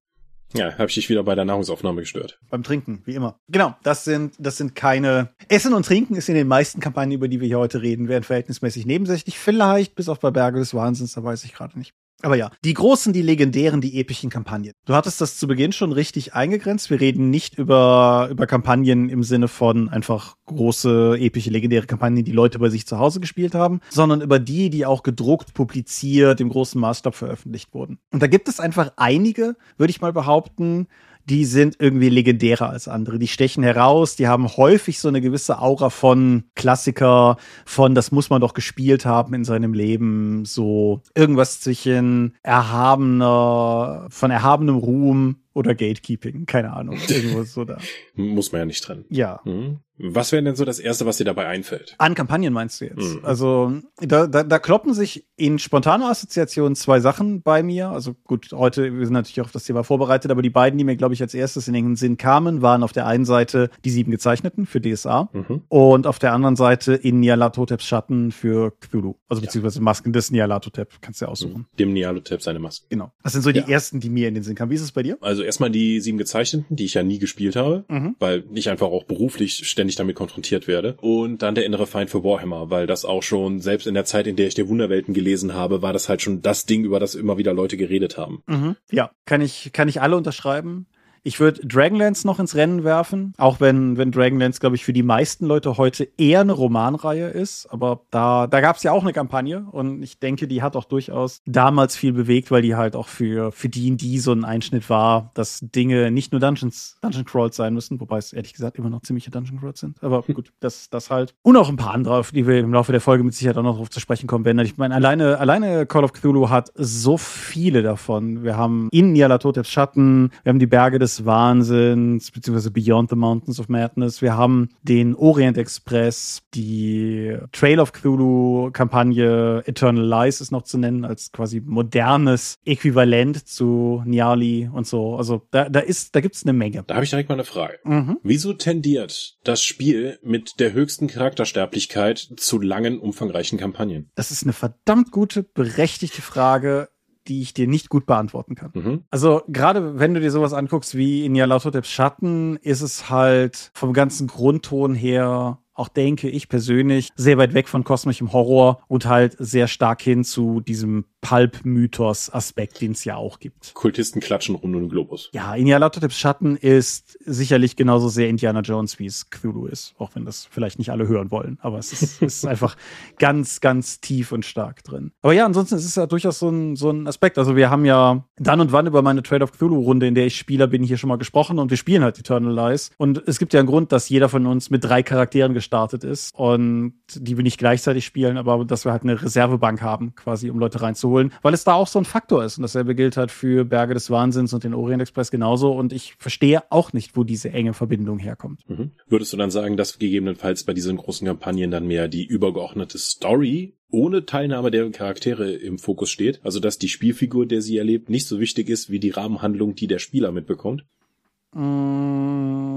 Ja, habe ich dich wieder bei der Nahrungsaufnahme gestört. Beim Trinken, wie immer. Genau, das sind, das sind keine. Essen und Trinken ist in den meisten Kampagnen, über die wir hier heute reden, werden verhältnismäßig nebensächlich. Vielleicht, bis auf bei Berge des Wahnsinns, da weiß ich gerade nicht. Aber ja, die großen, die legendären, die epischen Kampagnen. Du hattest das zu Beginn schon richtig eingegrenzt. Wir reden nicht über, über Kampagnen im Sinne von einfach große, epische, legendäre Kampagnen, die Leute bei sich zu Hause gespielt haben, sondern über die, die auch gedruckt, publiziert, im großen Maßstab veröffentlicht wurden. Und da gibt es einfach einige, würde ich mal behaupten, die sind irgendwie legendärer als andere. Die stechen heraus, die haben häufig so eine gewisse Aura von Klassiker, von das muss man doch gespielt haben in seinem Leben, so irgendwas zwischen erhabener, von erhabenem Ruhm oder Gatekeeping, keine Ahnung, irgendwo so da. Muss man ja nicht trennen. Ja. Mhm. Was wäre denn so das Erste, was dir dabei einfällt? An Kampagnen meinst du jetzt? Mhm. Also da, da, da kloppen sich in spontaner Assoziation zwei Sachen bei mir. Also gut, heute, wir sind natürlich auch auf das Thema vorbereitet, aber die beiden, die mir, glaube ich, als erstes in den Sinn kamen, waren auf der einen Seite die sieben Gezeichneten für DSA mhm. und auf der anderen Seite in Nyarlathoteps Schatten für Cthulhu. Also beziehungsweise Masken des Nyarlathotep, kannst du ja aussuchen. Dem Nyarlathotep seine Masken. Genau. Das sind so die ja. ersten, die mir in den Sinn kamen. Wie ist es bei dir? Also erstmal die sieben Gezeichneten, die ich ja nie gespielt habe, mhm. weil ich einfach auch beruflich ständig ständig damit konfrontiert werde. Und dann der innere Feind für Warhammer, weil das auch schon, selbst in der Zeit, in der ich der Wunderwelten gelesen habe, war das halt schon das Ding, über das immer wieder Leute geredet haben. Mhm. Ja, kann ich, kann ich alle unterschreiben. Ich würde Dragonlance noch ins Rennen werfen, auch wenn, wenn Dragonlance, glaube ich, für die meisten Leute heute eher eine Romanreihe ist. Aber da, da gab es ja auch eine Kampagne und ich denke, die hat auch durchaus damals viel bewegt, weil die halt auch für, für die, die so ein Einschnitt war, dass Dinge nicht nur Dungeons, Dungeon Crawls sein müssen, wobei es ehrlich gesagt immer noch ziemliche Dungeon Crawls sind. Aber gut, das, das halt. Und auch ein paar andere, auf die wir im Laufe der Folge mit Sicherheit auch noch drauf zu sprechen kommen werden. Ich meine, alleine, alleine Call of Cthulhu hat so viele davon. Wir haben in Nyarlathoteps Schatten, wir haben die Berge des des Wahnsinns, beziehungsweise Beyond the Mountains of Madness. Wir haben den Orient Express, die Trail of Cthulhu Kampagne, Eternal Lies ist noch zu nennen, als quasi modernes Äquivalent zu Niali und so. Also da, da ist, da gibt's eine Menge. Da habe ich direkt mal eine Frage. Mhm. Wieso tendiert das Spiel mit der höchsten Charaktersterblichkeit zu langen, umfangreichen Kampagnen? Das ist eine verdammt gute, berechtigte Frage die ich dir nicht gut beantworten kann. Mhm. Also gerade wenn du dir sowas anguckst wie in Yalautotep Schatten, ist es halt vom ganzen Grundton her auch denke ich persönlich sehr weit weg von kosmischem Horror und halt sehr stark hin zu diesem Pulp-Mythos-Aspekt, den es ja auch gibt. Kultisten klatschen rund um den Globus. Ja, Inyalatoteps Schatten ist sicherlich genauso sehr Indiana Jones, wie es Cthulhu ist. Auch wenn das vielleicht nicht alle hören wollen. Aber es ist, ist einfach ganz, ganz tief und stark drin. Aber ja, ansonsten ist es ja durchaus so ein, so ein Aspekt. Also wir haben ja dann und wann über meine Trade of Cthulhu-Runde, in der ich Spieler bin, hier schon mal gesprochen und wir spielen halt Eternal Lies. Und es gibt ja einen Grund, dass jeder von uns mit drei Charakteren gestartet ist und die wir nicht gleichzeitig spielen, aber dass wir halt eine Reservebank haben, quasi, um Leute reinzuholen holen, weil es da auch so ein Faktor ist. Und dasselbe gilt halt für Berge des Wahnsinns und den Orient Express genauso. Und ich verstehe auch nicht, wo diese enge Verbindung herkommt. Mhm. Würdest du dann sagen, dass gegebenenfalls bei diesen großen Kampagnen dann mehr die übergeordnete Story ohne Teilnahme der Charaktere im Fokus steht? Also dass die Spielfigur, der sie erlebt, nicht so wichtig ist wie die Rahmenhandlung, die der Spieler mitbekommt? Mm,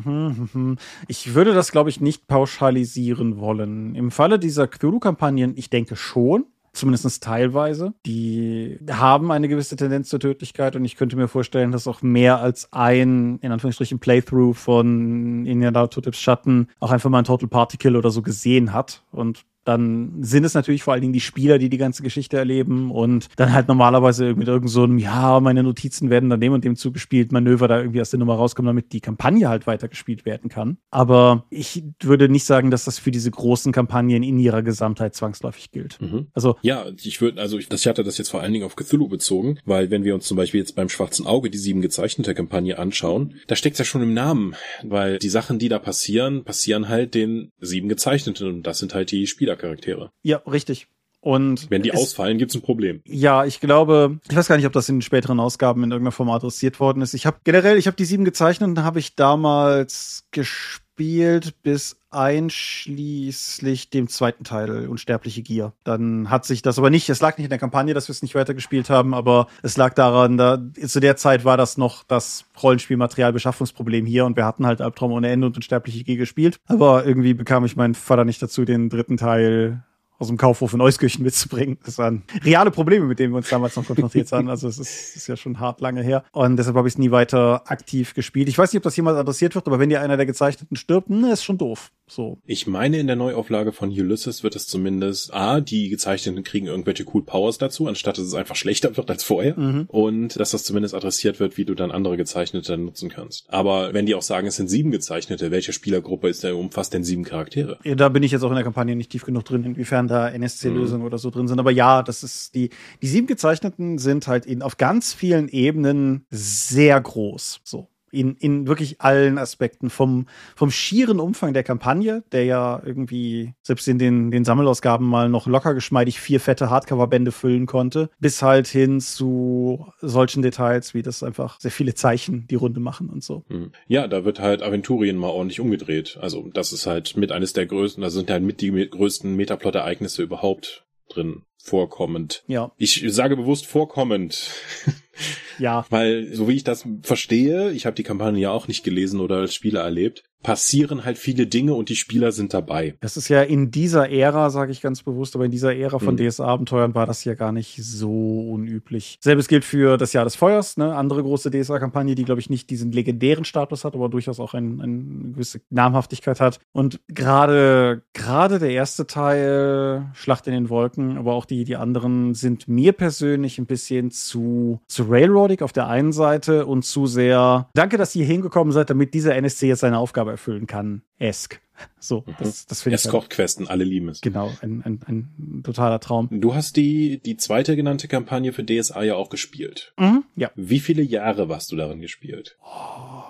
ich würde das, glaube ich, nicht pauschalisieren wollen. Im Falle dieser Cthulhu-Kampagnen, ich denke schon, zumindest teilweise. Die haben eine gewisse Tendenz zur Tödlichkeit und ich könnte mir vorstellen, dass auch mehr als ein, in Anführungsstrichen, Playthrough von Indiana Toteps Schatten auch einfach mal ein Total Particle oder so gesehen hat und dann sind es natürlich vor allen Dingen die Spieler, die die ganze Geschichte erleben und dann halt normalerweise mit irgend so einem, ja, meine Notizen werden dann dem und dem zugespielt, Manöver da irgendwie aus der Nummer rauskommen, damit die Kampagne halt weitergespielt werden kann. Aber ich würde nicht sagen, dass das für diese großen Kampagnen in ihrer Gesamtheit zwangsläufig gilt. Mhm. Also ja, ich würde, also ich, ich hatte das jetzt vor allen Dingen auf Cthulhu bezogen, weil wenn wir uns zum Beispiel jetzt beim Schwarzen Auge die sieben gezeichnete Kampagne anschauen, da steckt ja schon im Namen, weil die Sachen, die da passieren, passieren halt den sieben gezeichneten und das sind halt die Spielercharaktere. Ja, richtig. Und wenn die ausfallen, gibt's ein Problem. Ja, ich glaube, ich weiß gar nicht, ob das in den späteren Ausgaben in irgendeiner Form adressiert worden ist. Ich habe generell, ich habe die sieben gezeichnet und habe ich damals gespielt bis einschließlich dem zweiten Teil Unsterbliche Gier. Dann hat sich das aber nicht, es lag nicht in der Kampagne, dass wir es nicht weitergespielt haben, aber es lag daran, da zu der Zeit war das noch das Rollenspielmaterialbeschaffungsproblem hier und wir hatten halt Albtraum ohne Ende und Unsterbliche Gier gespielt. Aber irgendwie bekam ich meinen Vater nicht dazu, den dritten Teil aus dem Kaufhof in Euskirchen mitzubringen. Das waren reale Probleme, mit denen wir uns damals noch konfrontiert haben. Also es ist, ist ja schon hart lange her. Und deshalb habe ich es nie weiter aktiv gespielt. Ich weiß nicht, ob das jemals adressiert wird, aber wenn dir einer der Gezeichneten stirbt, ne, ist schon doof. So. Ich meine, in der Neuauflage von Ulysses wird es zumindest, A, die Gezeichneten kriegen irgendwelche cool Powers dazu, anstatt dass es einfach schlechter wird als vorher. Mhm. Und dass das zumindest adressiert wird, wie du dann andere Gezeichnete nutzen kannst. Aber wenn die auch sagen, es sind sieben Gezeichnete, welche Spielergruppe ist der, umfasst denn sieben Charaktere? Ja, da bin ich jetzt auch in der Kampagne nicht tief genug drin, inwiefern da NSC-Lösungen mhm. oder so drin sind. Aber ja, das ist die, die sieben Gezeichneten sind halt in, auf ganz vielen Ebenen sehr groß. So in, in wirklich allen Aspekten. Vom, vom schieren Umfang der Kampagne, der ja irgendwie selbst in den, den Sammelausgaben mal noch locker geschmeidig vier fette Hardcover-Bände füllen konnte, bis halt hin zu solchen Details, wie das einfach sehr viele Zeichen die Runde machen und so. Hm. Ja, da wird halt Aventurien mal ordentlich umgedreht. Also das ist halt mit eines der größten, also sind halt mit die größten Metaplot-Ereignisse überhaupt drin vorkommend. Ja. Ich sage bewusst vorkommend. Ja. Weil, so wie ich das verstehe, ich habe die Kampagne ja auch nicht gelesen oder als Spieler erlebt, passieren halt viele Dinge und die Spieler sind dabei. Das ist ja in dieser Ära, sage ich ganz bewusst, aber in dieser Ära von mhm. DSA-Abenteuern war das ja gar nicht so unüblich. Selbes gilt für das Jahr des Feuers, ne? andere große DSA-Kampagne, die, glaube ich, nicht diesen legendären Status hat, aber durchaus auch ein, eine gewisse Namhaftigkeit hat. Und gerade gerade der erste Teil, Schlacht in den Wolken, aber auch die, die anderen sind mir persönlich ein bisschen zu, zu railroadig auf der einen Seite und zu sehr, danke, dass ihr hingekommen seid, damit dieser NSC jetzt seine Aufgabe erfüllen kann. Esk. So, mhm. das, das finde ich. Escort-Questen, alle lieben es. Genau, ein, ein, ein totaler Traum. Du hast die, die zweite genannte Kampagne für DSA ja auch gespielt. Mhm, ja. Wie viele Jahre warst du darin gespielt? Oh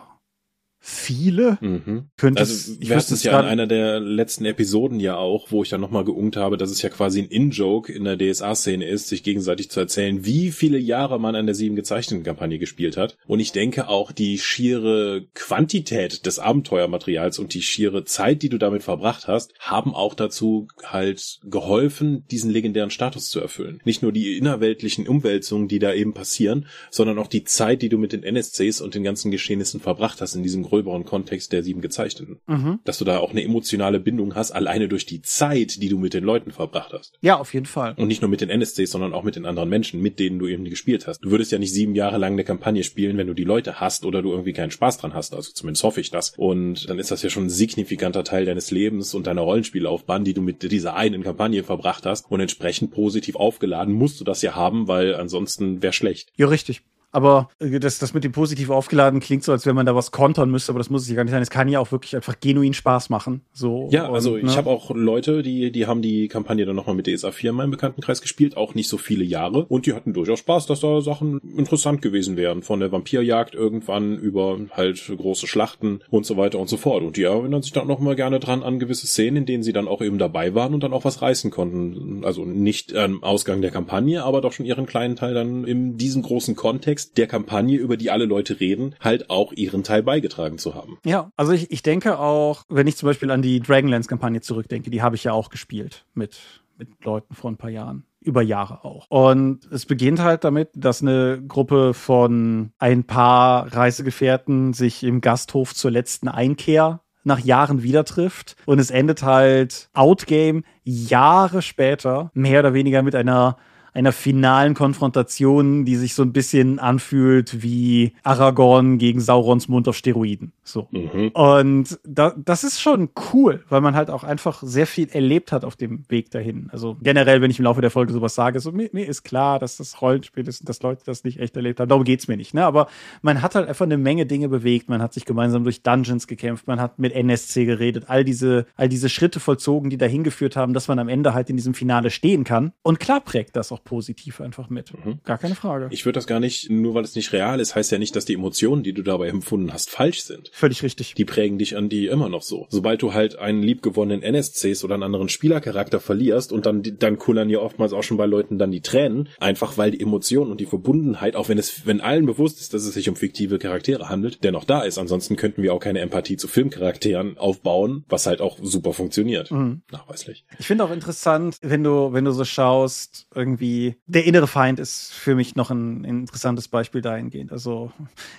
viele. Mhm. Könnte also ich wüsste es ja in einer der letzten Episoden ja auch, wo ich dann nochmal geungt habe, dass es ja quasi ein In-Joke in der DSA-Szene ist, sich gegenseitig zu erzählen, wie viele Jahre man an der sieben gezeichneten Kampagne gespielt hat. Und ich denke auch die schiere Quantität des Abenteuermaterials und die schiere Zeit, die du damit verbracht hast, haben auch dazu halt geholfen, diesen legendären Status zu erfüllen. Nicht nur die innerweltlichen Umwälzungen, die da eben passieren, sondern auch die Zeit, die du mit den NSCs und den ganzen Geschehnissen verbracht hast in diesem gröberen Kontext der sieben Gezeichneten. Mhm. Dass du da auch eine emotionale Bindung hast, alleine durch die Zeit, die du mit den Leuten verbracht hast. Ja, auf jeden Fall. Und nicht nur mit den NSCs, sondern auch mit den anderen Menschen, mit denen du eben gespielt hast. Du würdest ja nicht sieben Jahre lang eine Kampagne spielen, wenn du die Leute hast oder du irgendwie keinen Spaß dran hast. Also zumindest hoffe ich das. Und dann ist das ja schon ein signifikanter Teil deines Lebens und deiner Rollenspiellaufbahn, die du mit dieser einen Kampagne verbracht hast. Und entsprechend positiv aufgeladen musst du das ja haben, weil ansonsten wäre schlecht. Ja, richtig. Aber äh, das, das mit dem positiv aufgeladen klingt so, als wenn man da was kontern müsste, aber das muss es ja gar nicht sein. Es kann ja auch wirklich einfach genuin Spaß machen. So, ja, also und, ne? ich habe auch Leute, die, die haben die Kampagne dann nochmal mit DSA 4 in meinem Bekanntenkreis gespielt, auch nicht so viele Jahre. Und die hatten durchaus Spaß, dass da Sachen interessant gewesen wären. Von der Vampirjagd irgendwann über halt große Schlachten und so weiter und so fort. Und die erinnern sich dann nochmal gerne dran an gewisse Szenen, in denen sie dann auch eben dabei waren und dann auch was reißen konnten. Also nicht am Ausgang der Kampagne, aber doch schon ihren kleinen Teil dann in diesem großen Kontext Kontext der Kampagne, über die alle Leute reden, halt auch ihren Teil beigetragen zu haben. Ja, also ich, ich denke auch, wenn ich zum Beispiel an die Dragonlance-Kampagne zurückdenke, die habe ich ja auch gespielt mit, mit Leuten vor ein paar Jahren über Jahre auch. Und es beginnt halt damit, dass eine Gruppe von ein paar Reisegefährten sich im Gasthof zur letzten Einkehr nach Jahren wieder trifft. Und es endet halt Outgame Jahre später mehr oder weniger mit einer einer finalen Konfrontation, die sich so ein bisschen anfühlt wie Aragorn gegen Saurons Mund auf Steroiden. So. Mhm. Und da, das ist schon cool, weil man halt auch einfach sehr viel erlebt hat auf dem Weg dahin. Also generell, wenn ich im Laufe der Folge sowas sage, so mir, mir ist klar, dass das Rollenspiel ist und dass Leute das nicht echt erlebt haben. Darum geht's mir nicht. Ne? Aber man hat halt einfach eine Menge Dinge bewegt. Man hat sich gemeinsam durch Dungeons gekämpft. Man hat mit NSC geredet. All diese, all diese Schritte vollzogen, die dahin geführt haben, dass man am Ende halt in diesem Finale stehen kann. Und klar prägt das auch positiv einfach mit. Mhm. Gar keine Frage. Ich würde das gar nicht, nur weil es nicht real ist, heißt ja nicht, dass die Emotionen, die du dabei empfunden hast, falsch sind. Völlig richtig. Die prägen dich an die immer noch so. Sobald du halt einen liebgewonnenen NSCs oder einen anderen Spielercharakter verlierst und dann, dann kullern ja oftmals auch schon bei Leuten dann die Tränen, einfach weil die Emotionen und die Verbundenheit, auch wenn es, wenn allen bewusst ist, dass es sich um fiktive Charaktere handelt, dennoch da ist. Ansonsten könnten wir auch keine Empathie zu Filmcharakteren aufbauen, was halt auch super funktioniert. Mhm. Nachweislich. Ich finde auch interessant, wenn du, wenn du so schaust, irgendwie, der innere Feind ist für mich noch ein, ein interessantes Beispiel dahingehend. Also,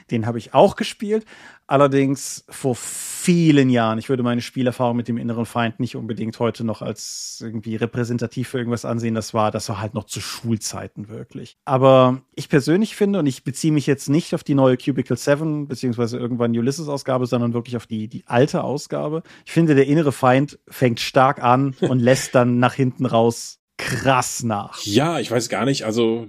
den habe ich auch gespielt, Allerdings vor vielen Jahren. Ich würde meine Spielerfahrung mit dem inneren Feind nicht unbedingt heute noch als irgendwie repräsentativ für irgendwas ansehen. Das war, das war halt noch zu Schulzeiten wirklich. Aber ich persönlich finde, und ich beziehe mich jetzt nicht auf die neue Cubicle 7 beziehungsweise irgendwann Ulysses-Ausgabe, sondern wirklich auf die, die alte Ausgabe. Ich finde, der innere Feind fängt stark an und lässt dann nach hinten raus krass nach. Ja, ich weiß gar nicht. Also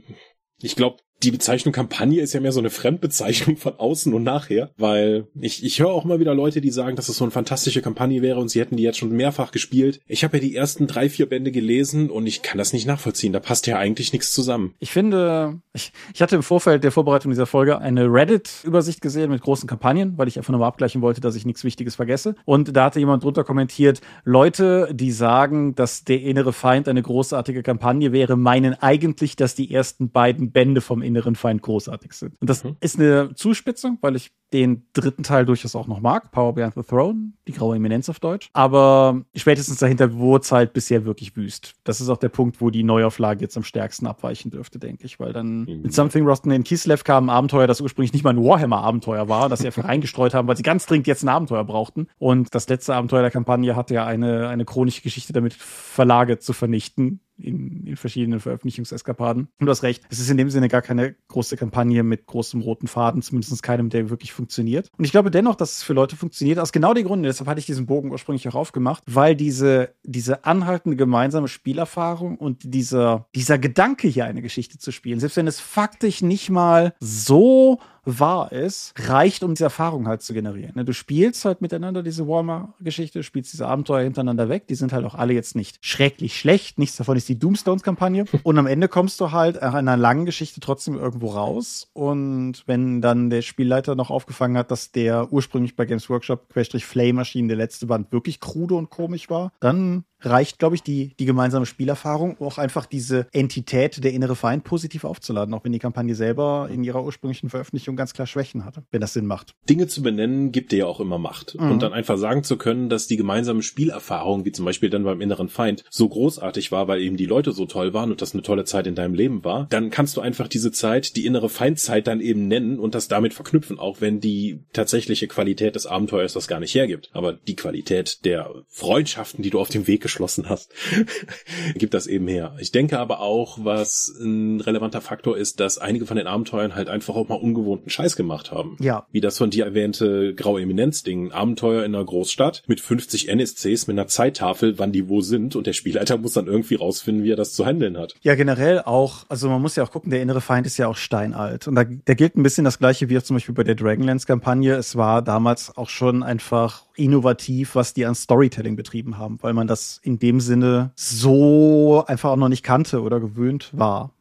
ich glaube, die Bezeichnung Kampagne ist ja mehr so eine Fremdbezeichnung von außen und nachher, weil ich, ich höre auch immer wieder Leute, die sagen, dass es so eine fantastische Kampagne wäre und sie hätten die jetzt schon mehrfach gespielt. Ich habe ja die ersten drei, vier Bände gelesen und ich kann das nicht nachvollziehen. Da passt ja eigentlich nichts zusammen. Ich finde, ich, ich hatte im Vorfeld der Vorbereitung dieser Folge eine Reddit-Übersicht gesehen mit großen Kampagnen, weil ich einfach nur mal abgleichen wollte, dass ich nichts Wichtiges vergesse. Und da hatte jemand drunter kommentiert, Leute, die sagen, dass der innere Feind eine großartige Kampagne wäre, meinen eigentlich, dass die ersten beiden Bände vom inneren Feind großartig sind. Und das mhm. ist eine Zuspitzung, weil ich den dritten Teil durchaus auch noch mag, Power Behind the Throne, die graue Eminenz auf Deutsch. Aber spätestens dahinter wurde es halt bisher wirklich wüst. Das ist auch der Punkt, wo die Neuauflage jetzt am stärksten abweichen dürfte, denke ich, weil dann mhm. mit Something Rotten in Kislev kam ein Abenteuer, das ursprünglich nicht mal ein Warhammer-Abenteuer war, das sie einfach reingestreut haben, weil sie ganz dringend jetzt ein Abenteuer brauchten. Und das letzte Abenteuer der Kampagne hatte ja eine, eine chronische Geschichte damit, Verlage zu vernichten in, in verschiedenen Veröffentlichungseskapaden. Und du hast recht, es ist in dem Sinne gar keine große Kampagne mit großem roten Faden, zumindest keinem, der wirklich funktioniert. Und ich glaube dennoch, dass es für Leute funktioniert, aus genau den Gründen, deshalb hatte ich diesen Bogen ursprünglich auch aufgemacht, weil diese, diese anhaltende gemeinsame Spielerfahrung und dieser, dieser Gedanke hier eine Geschichte zu spielen, selbst wenn es faktisch nicht mal so wahr ist, reicht, um diese Erfahrung halt zu generieren. Ne, du spielst halt miteinander diese Warhammer-Geschichte, spielst diese Abenteuer hintereinander weg. Die sind halt auch alle jetzt nicht schrecklich schlecht. Nichts davon ist die Doomstones-Kampagne. Und am Ende kommst du halt in einer langen Geschichte trotzdem irgendwo raus. Und wenn dann der Spielleiter noch aufgefangen hat, dass der ursprünglich bei Games Workshop Flame erschienen, der letzte Band wirklich krude und komisch war, dann reicht, glaube ich, die, die gemeinsame Spielerfahrung, auch einfach diese Entität, der innere Feind, positiv aufzuladen, auch wenn die Kampagne selber in ihrer ursprünglichen Veröffentlichung ganz klar Schwächen hatte, wenn das Sinn macht. Dinge zu benennen gibt dir ja auch immer Macht. Mhm. Und dann einfach sagen zu können, dass die gemeinsame Spielerfahrung, wie zum Beispiel dann beim inneren Feind, so großartig war, weil eben die Leute so toll waren und das eine tolle Zeit in deinem Leben war, dann kannst du einfach diese Zeit, die innere Feindzeit dann eben nennen und das damit verknüpfen, auch wenn die tatsächliche Qualität des Abenteuers das gar nicht hergibt. Aber die Qualität der Freundschaften, die du auf dem Weg geschlossen hast, gibt das eben her. Ich denke aber auch, was ein relevanter Faktor ist, dass einige von den Abenteuern halt einfach auch mal ungewohnten Scheiß gemacht haben. Ja. Wie das von dir erwähnte Graue Eminenz-Ding. Abenteuer in einer Großstadt mit 50 NSCs mit einer Zeittafel, wann die wo sind und der Spielleiter muss dann irgendwie rausfinden, wie er das zu handeln hat. Ja, generell auch, also man muss ja auch gucken, der innere Feind ist ja auch steinalt. Und da, da gilt ein bisschen das gleiche wie zum Beispiel bei der Dragonlance-Kampagne. Es war damals auch schon einfach innovativ, was die an Storytelling betrieben haben, weil man das in dem Sinne so einfach auch noch nicht kannte oder gewöhnt war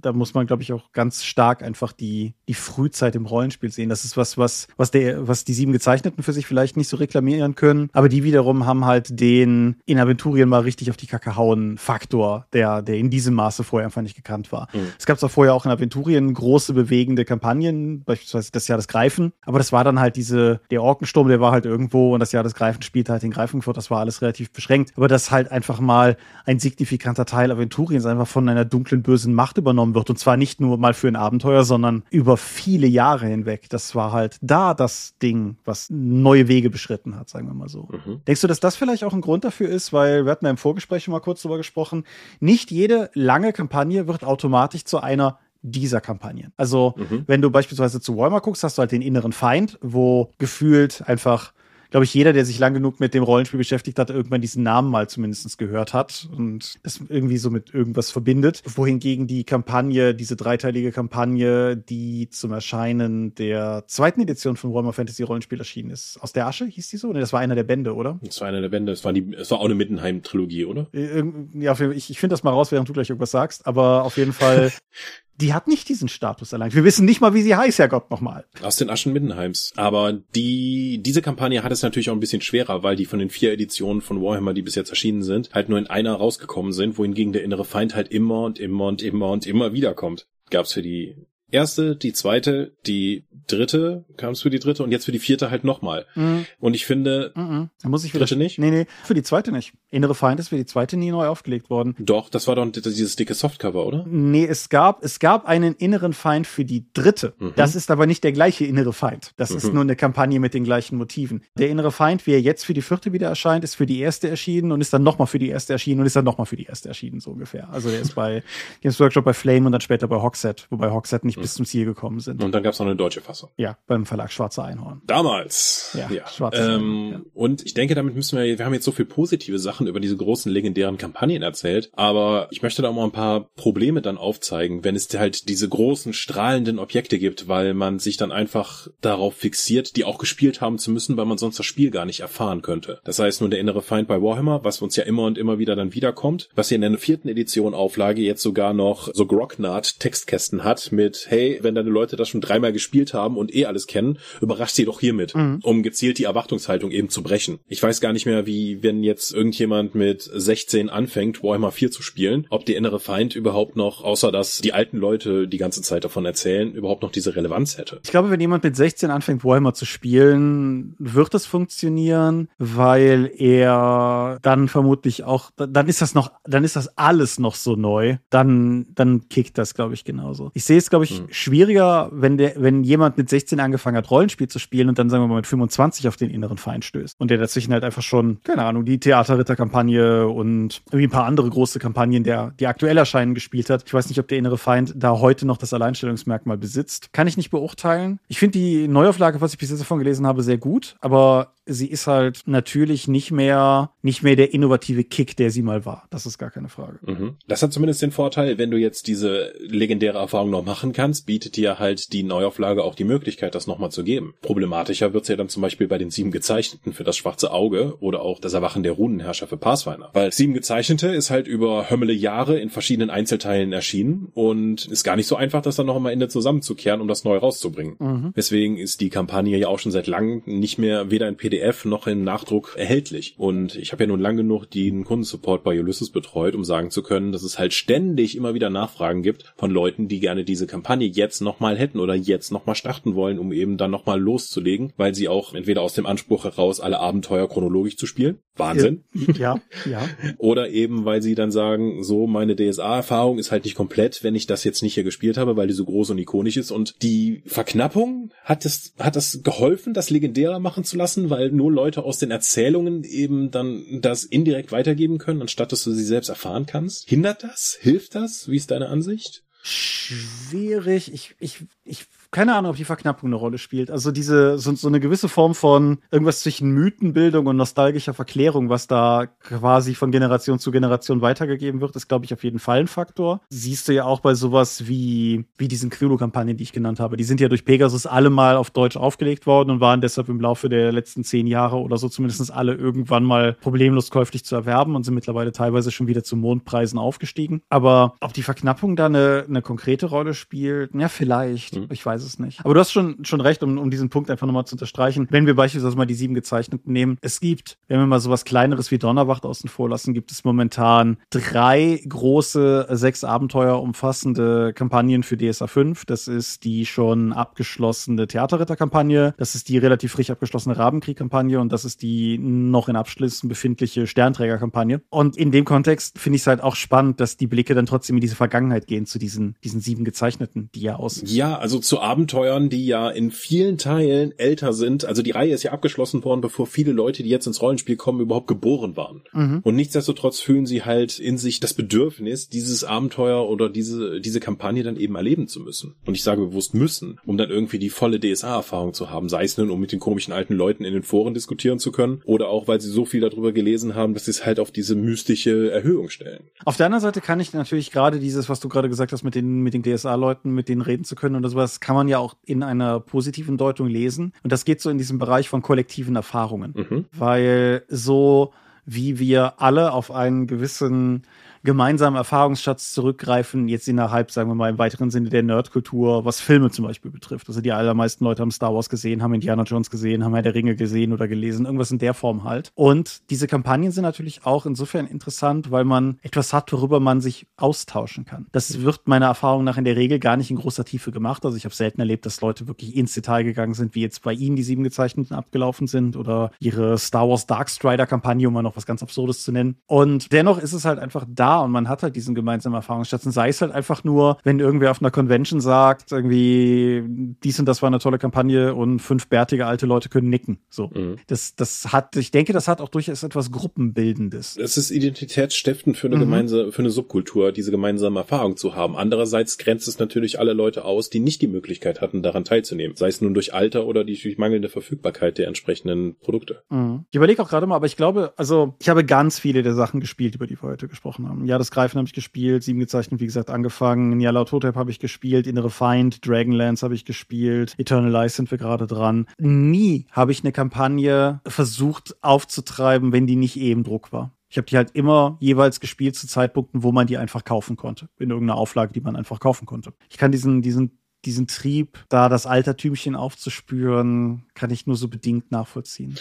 da muss man, glaube ich, auch ganz stark einfach die, die Frühzeit im Rollenspiel sehen. Das ist was, was, was der, was die sieben Gezeichneten für sich vielleicht nicht so reklamieren können. Aber die wiederum haben halt den in Aventurien mal richtig auf die Kacke hauen Faktor, der, der in diesem Maße vorher einfach nicht gekannt war. Mhm. Es gab zwar vorher auch in Aventurien große bewegende Kampagnen, beispielsweise das Jahr des Greifen, aber das war dann halt diese, der Orkensturm, der war halt irgendwo und das Jahr des Greifen spielte halt in Greifenfurt, das war alles relativ beschränkt. Aber das halt einfach mal ein signifikanter Teil Aventuriens einfach von einer dunklen, bösen Macht übernommen wird. Und zwar nicht nur mal für ein Abenteuer, sondern über viele Jahre hinweg. Das war halt da das Ding, was neue Wege beschritten hat, sagen wir mal so. Mhm. Denkst du, dass das vielleicht auch ein Grund dafür ist, weil wir hatten ja im Vorgespräch schon mal kurz drüber gesprochen, nicht jede lange Kampagne wird automatisch zu einer dieser Kampagnen. Also, mhm. wenn du beispielsweise zu Walmart guckst, hast du halt den inneren Feind, wo gefühlt einfach glaube ich, jeder, der sich lang genug mit dem Rollenspiel beschäftigt hat, irgendwann diesen Namen mal zumindest gehört hat und das irgendwie so mit irgendwas verbindet. Wohingegen die Kampagne, diese dreiteilige Kampagne, die zum Erscheinen der zweiten Edition von Warhammer Fantasy Rollenspiel erschienen ist. Aus der Asche hieß die so? Nee, das war einer der Bände, oder? Das war einer der Bände. Es war, die, es war auch eine Mittenheim-Trilogie, oder? Äh, ja, ich, ich finde das mal raus, während du gleich irgendwas sagst, aber auf jeden Fall die hat nicht diesen Status allein. Wir wissen nicht mal, wie sie heißt, ja Gott nochmal. Aus den Aschen Middenheims. Aber die, diese Kampagne hat es natürlich auch ein bisschen schwerer, weil die von den vier Editionen von Warhammer, die bis jetzt erschienen sind, halt nur in einer rausgekommen sind, wohingegen der innere Feind halt immer und immer und immer und immer wieder kommt. Gab's für die erste, die zweite, die dritte, kam es für die dritte und jetzt für die vierte halt nochmal. Mhm. Und ich finde, mhm. da muss ich wieder, dritte nicht? Nee, nee, für die zweite nicht. Innere Feind ist für die zweite nie neu aufgelegt worden. Doch, das war doch dieses dicke Softcover, oder? Nee, es gab, es gab einen inneren Feind für die dritte. Mhm. Das ist aber nicht der gleiche innere Feind. Das ist mhm. nur eine Kampagne mit den gleichen Motiven. Der innere Feind, wie er jetzt für die vierte wieder erscheint, ist für die erste erschienen und ist dann nochmal für die erste erschienen und ist dann nochmal für die erste erschienen, so ungefähr. Also der ist bei Games Workshop bei Flame und dann später bei Hoxet, wobei Hoxet nicht mhm. bis zum Ziel gekommen sind. Und dann gab es noch eine deutsche Fassung. Ja, beim Verlag Schwarze Einhorn. Damals. Ja, ja. Schwarze ähm, Einhorn, ja. Und ich denke, damit müssen wir, wir haben jetzt so viel positive Sachen über diese großen legendären Kampagnen erzählt, aber ich möchte da auch mal ein paar Probleme dann aufzeigen, wenn es halt diese großen strahlenden Objekte gibt, weil man sich dann einfach darauf fixiert, die auch gespielt haben zu müssen, weil man sonst das Spiel gar nicht erfahren könnte. Das heißt, nun der innere Feind bei Warhammer, was uns ja immer und immer wieder dann wiederkommt, was hier in der vierten Edition Auflage jetzt sogar noch so Grognard Textkästen hat mit, hey, wenn deine Leute das schon dreimal gespielt haben und eh alles kennen, überrascht sie doch hiermit, mhm. um gezielt die Erwartungshaltung eben zu brechen. Ich weiß gar nicht mehr, wie, wenn jetzt irgendjemand mit 16 anfängt, Warhammer 4 zu spielen, ob der innere Feind überhaupt noch, außer dass die alten Leute die ganze Zeit davon erzählen, überhaupt noch diese Relevanz hätte. Ich glaube, wenn jemand mit 16 anfängt, Warhammer zu spielen, wird das funktionieren, weil er dann vermutlich auch, dann ist das noch, dann ist das alles noch so neu. Dann, dann kickt das, glaube ich, genauso. Ich sehe es, glaube ich, mhm. schwieriger, wenn der, wenn jemand mit 16 angefangen hat, Rollenspiel zu spielen und dann, sagen wir mal, mit 25 auf den inneren Feind stößt. Und der dazwischen halt einfach schon, keine Ahnung, die Theaterritterkampagne und irgendwie ein paar andere große Kampagnen, der, die aktuell erscheinen, gespielt hat. Ich weiß nicht, ob der innere Feind da heute noch das Alleinstellungsmerkmal besitzt. Kann ich nicht beurteilen. Ich finde die Neuauflage, was ich bis jetzt davon gelesen habe, sehr gut, aber sie ist halt natürlich nicht mehr, nicht mehr der innovative Kick, der sie mal war. Das ist gar keine Frage. Mhm. Das hat zumindest den Vorteil, wenn du jetzt diese legendäre Erfahrung noch machen kannst, bietet dir halt die Neuauflage auch die Möglichkeit, das nochmal zu geben. Problematischer wird's ja dann zum Beispiel bei den sieben Gezeichneten für das schwarze Auge oder auch das Erwachen der Runenherrscher für Pathfinder. Weil sieben Gezeichnete ist halt über Hömmele Jahre in verschiedenen Einzelteilen erschienen und ist gar nicht so einfach, das dann noch am Ende zusammenzukehren, um das neu rauszubringen. Mhm. Deswegen ist die Kampagne ja auch schon seit langem nicht mehr weder in PDF noch in Nachdruck erhältlich. Und ich habe ja nun lang genug den Kundensupport bei Ulysses betreut, um sagen zu können, dass es halt ständig immer wieder Nachfragen gibt von Leuten, die gerne diese Kampagne jetzt nochmal hätten oder jetzt nochmal starten wollen, um eben dann nochmal loszulegen, weil sie auch entweder aus dem Anspruch heraus alle Abenteuer chronologisch zu spielen. Wahnsinn. Ja, ja. oder eben, weil sie dann sagen, so meine DSA-Erfahrung ist halt nicht komplett, wenn ich das jetzt nicht hier gespielt habe, weil die so groß und ikonisch ist. Und die Verknappung hat es, hat es geholfen, das legendärer machen zu lassen, weil nur Leute aus den Erzählungen eben dann das indirekt weitergeben können, anstatt dass du sie selbst erfahren kannst. Hindert das? Hilft das? Wie ist deine Ansicht? Schwierig. Ich, ich, ich keine Ahnung, ob die Verknappung eine Rolle spielt. Also diese, so, so eine gewisse Form von irgendwas zwischen Mythenbildung und nostalgischer Verklärung, was da quasi von Generation zu Generation weitergegeben wird, ist, glaube ich, auf jeden Fall ein Faktor. Siehst du ja auch bei sowas wie, wie diesen Cthulhu-Kampagnen, die ich genannt habe. Die sind ja durch Pegasus alle mal auf Deutsch aufgelegt worden und waren deshalb im Laufe der letzten zehn Jahre oder so zumindest alle irgendwann mal problemlos käuflich zu erwerben und sind mittlerweile teilweise schon wieder zu Mondpreisen aufgestiegen. Aber ob die Verknappung da eine, eine konkrete Rolle spielt, ja, vielleicht. Hm. Ich weiß weiß es nicht. Aber du hast schon, schon recht, um, um diesen Punkt einfach nochmal zu unterstreichen. Wenn wir beispielsweise mal die sieben gezeichneten nehmen, es gibt, wenn wir mal sowas kleineres wie Donnerwacht außen vor lassen, gibt es momentan drei große, sechs Abenteuer umfassende Kampagnen für DSA 5. Das ist die schon abgeschlossene Theaterritterkampagne, das ist die relativ frisch abgeschlossene Rabenkrieg-Kampagne und das ist die noch in Abschlüssen befindliche Sternträger-Kampagne. Und in dem Kontext finde ich es halt auch spannend, dass die Blicke dann trotzdem in diese Vergangenheit gehen zu diesen, diesen sieben gezeichneten, die ja aus. Ja, also zu Abenteuern, die ja in vielen Teilen älter sind. Also die Reihe ist ja abgeschlossen worden, bevor viele Leute, die jetzt ins Rollenspiel kommen, überhaupt geboren waren. Mhm. Und nichtsdestotrotz fühlen sie halt in sich das Bedürfnis, dieses Abenteuer oder diese, diese Kampagne dann eben erleben zu müssen. Und ich sage bewusst müssen, um dann irgendwie die volle DSA-Erfahrung zu haben. Sei es nun, um mit den komischen alten Leuten in den Foren diskutieren zu können oder auch, weil sie so viel darüber gelesen haben, dass sie es halt auf diese mystische Erhöhung stellen. Auf der anderen Seite kann ich natürlich gerade dieses, was du gerade gesagt hast, mit den, mit den DSA-Leuten, mit denen reden zu können oder sowas, kann man ja auch in einer positiven Deutung lesen. Und das geht so in diesem Bereich von kollektiven Erfahrungen. Mhm. Weil so wie wir alle auf einen gewissen gemeinsamen Erfahrungsschatz zurückgreifen, jetzt innerhalb, sagen wir mal, im weiteren Sinne der Nerdkultur, was Filme zum Beispiel betrifft. Also die allermeisten Leute haben Star Wars gesehen, haben Indiana Jones gesehen, haben Herr der Ringe gesehen oder gelesen, irgendwas in der Form halt. Und diese Kampagnen sind natürlich auch insofern interessant, weil man etwas hat, worüber man sich austauschen kann. Das wird meiner Erfahrung nach in der Regel gar nicht in großer Tiefe gemacht. Also ich habe selten erlebt, dass Leute wirklich ins Detail gegangen sind, wie jetzt bei ihnen die sieben gezeichneten abgelaufen sind oder ihre Star Wars Darkstrider Kampagne, um mal noch was ganz Absurdes zu nennen. Und dennoch ist es halt einfach da und man hat halt diesen gemeinsamen Erfahrungsschatz. Und sei es halt einfach nur, wenn irgendwer auf einer Convention sagt, irgendwie, dies und das war eine tolle Kampagne und fünf bärtige alte Leute können nicken. So. Mhm. Das, das hat, ich denke, das hat auch durchaus etwas Gruppenbildendes. Es ist identitätsstiftend für eine mhm. gemeinsame, für eine Subkultur, diese gemeinsame Erfahrung zu haben. Andererseits grenzt es natürlich alle Leute aus, die nicht die Möglichkeit hatten, daran teilzunehmen. Sei es nun durch Alter oder durch mangelnde Verfügbarkeit der entsprechenden Produkte. Mhm. Ich überlege auch gerade mal, aber ich glaube, also ich habe ganz viele der Sachen gespielt, über die wir heute gesprochen haben. Ja, das Greifen habe ich gespielt, Sieben gezeichnet, wie gesagt, angefangen. Yellow Totep habe ich gespielt, Innere Feind, Dragonlance habe ich gespielt, Eternal Lies sind wir gerade dran. Nie habe ich eine Kampagne versucht aufzutreiben, wenn die nicht eh im Druck war. Ich habe die halt immer jeweils gespielt zu Zeitpunkten, wo man die einfach kaufen konnte. In irgendeiner Auflage, die man einfach kaufen konnte. Ich kann diesen, diesen diesen Trieb, da das Altertümchen aufzuspüren, kann ich nur so bedingt nachvollziehen.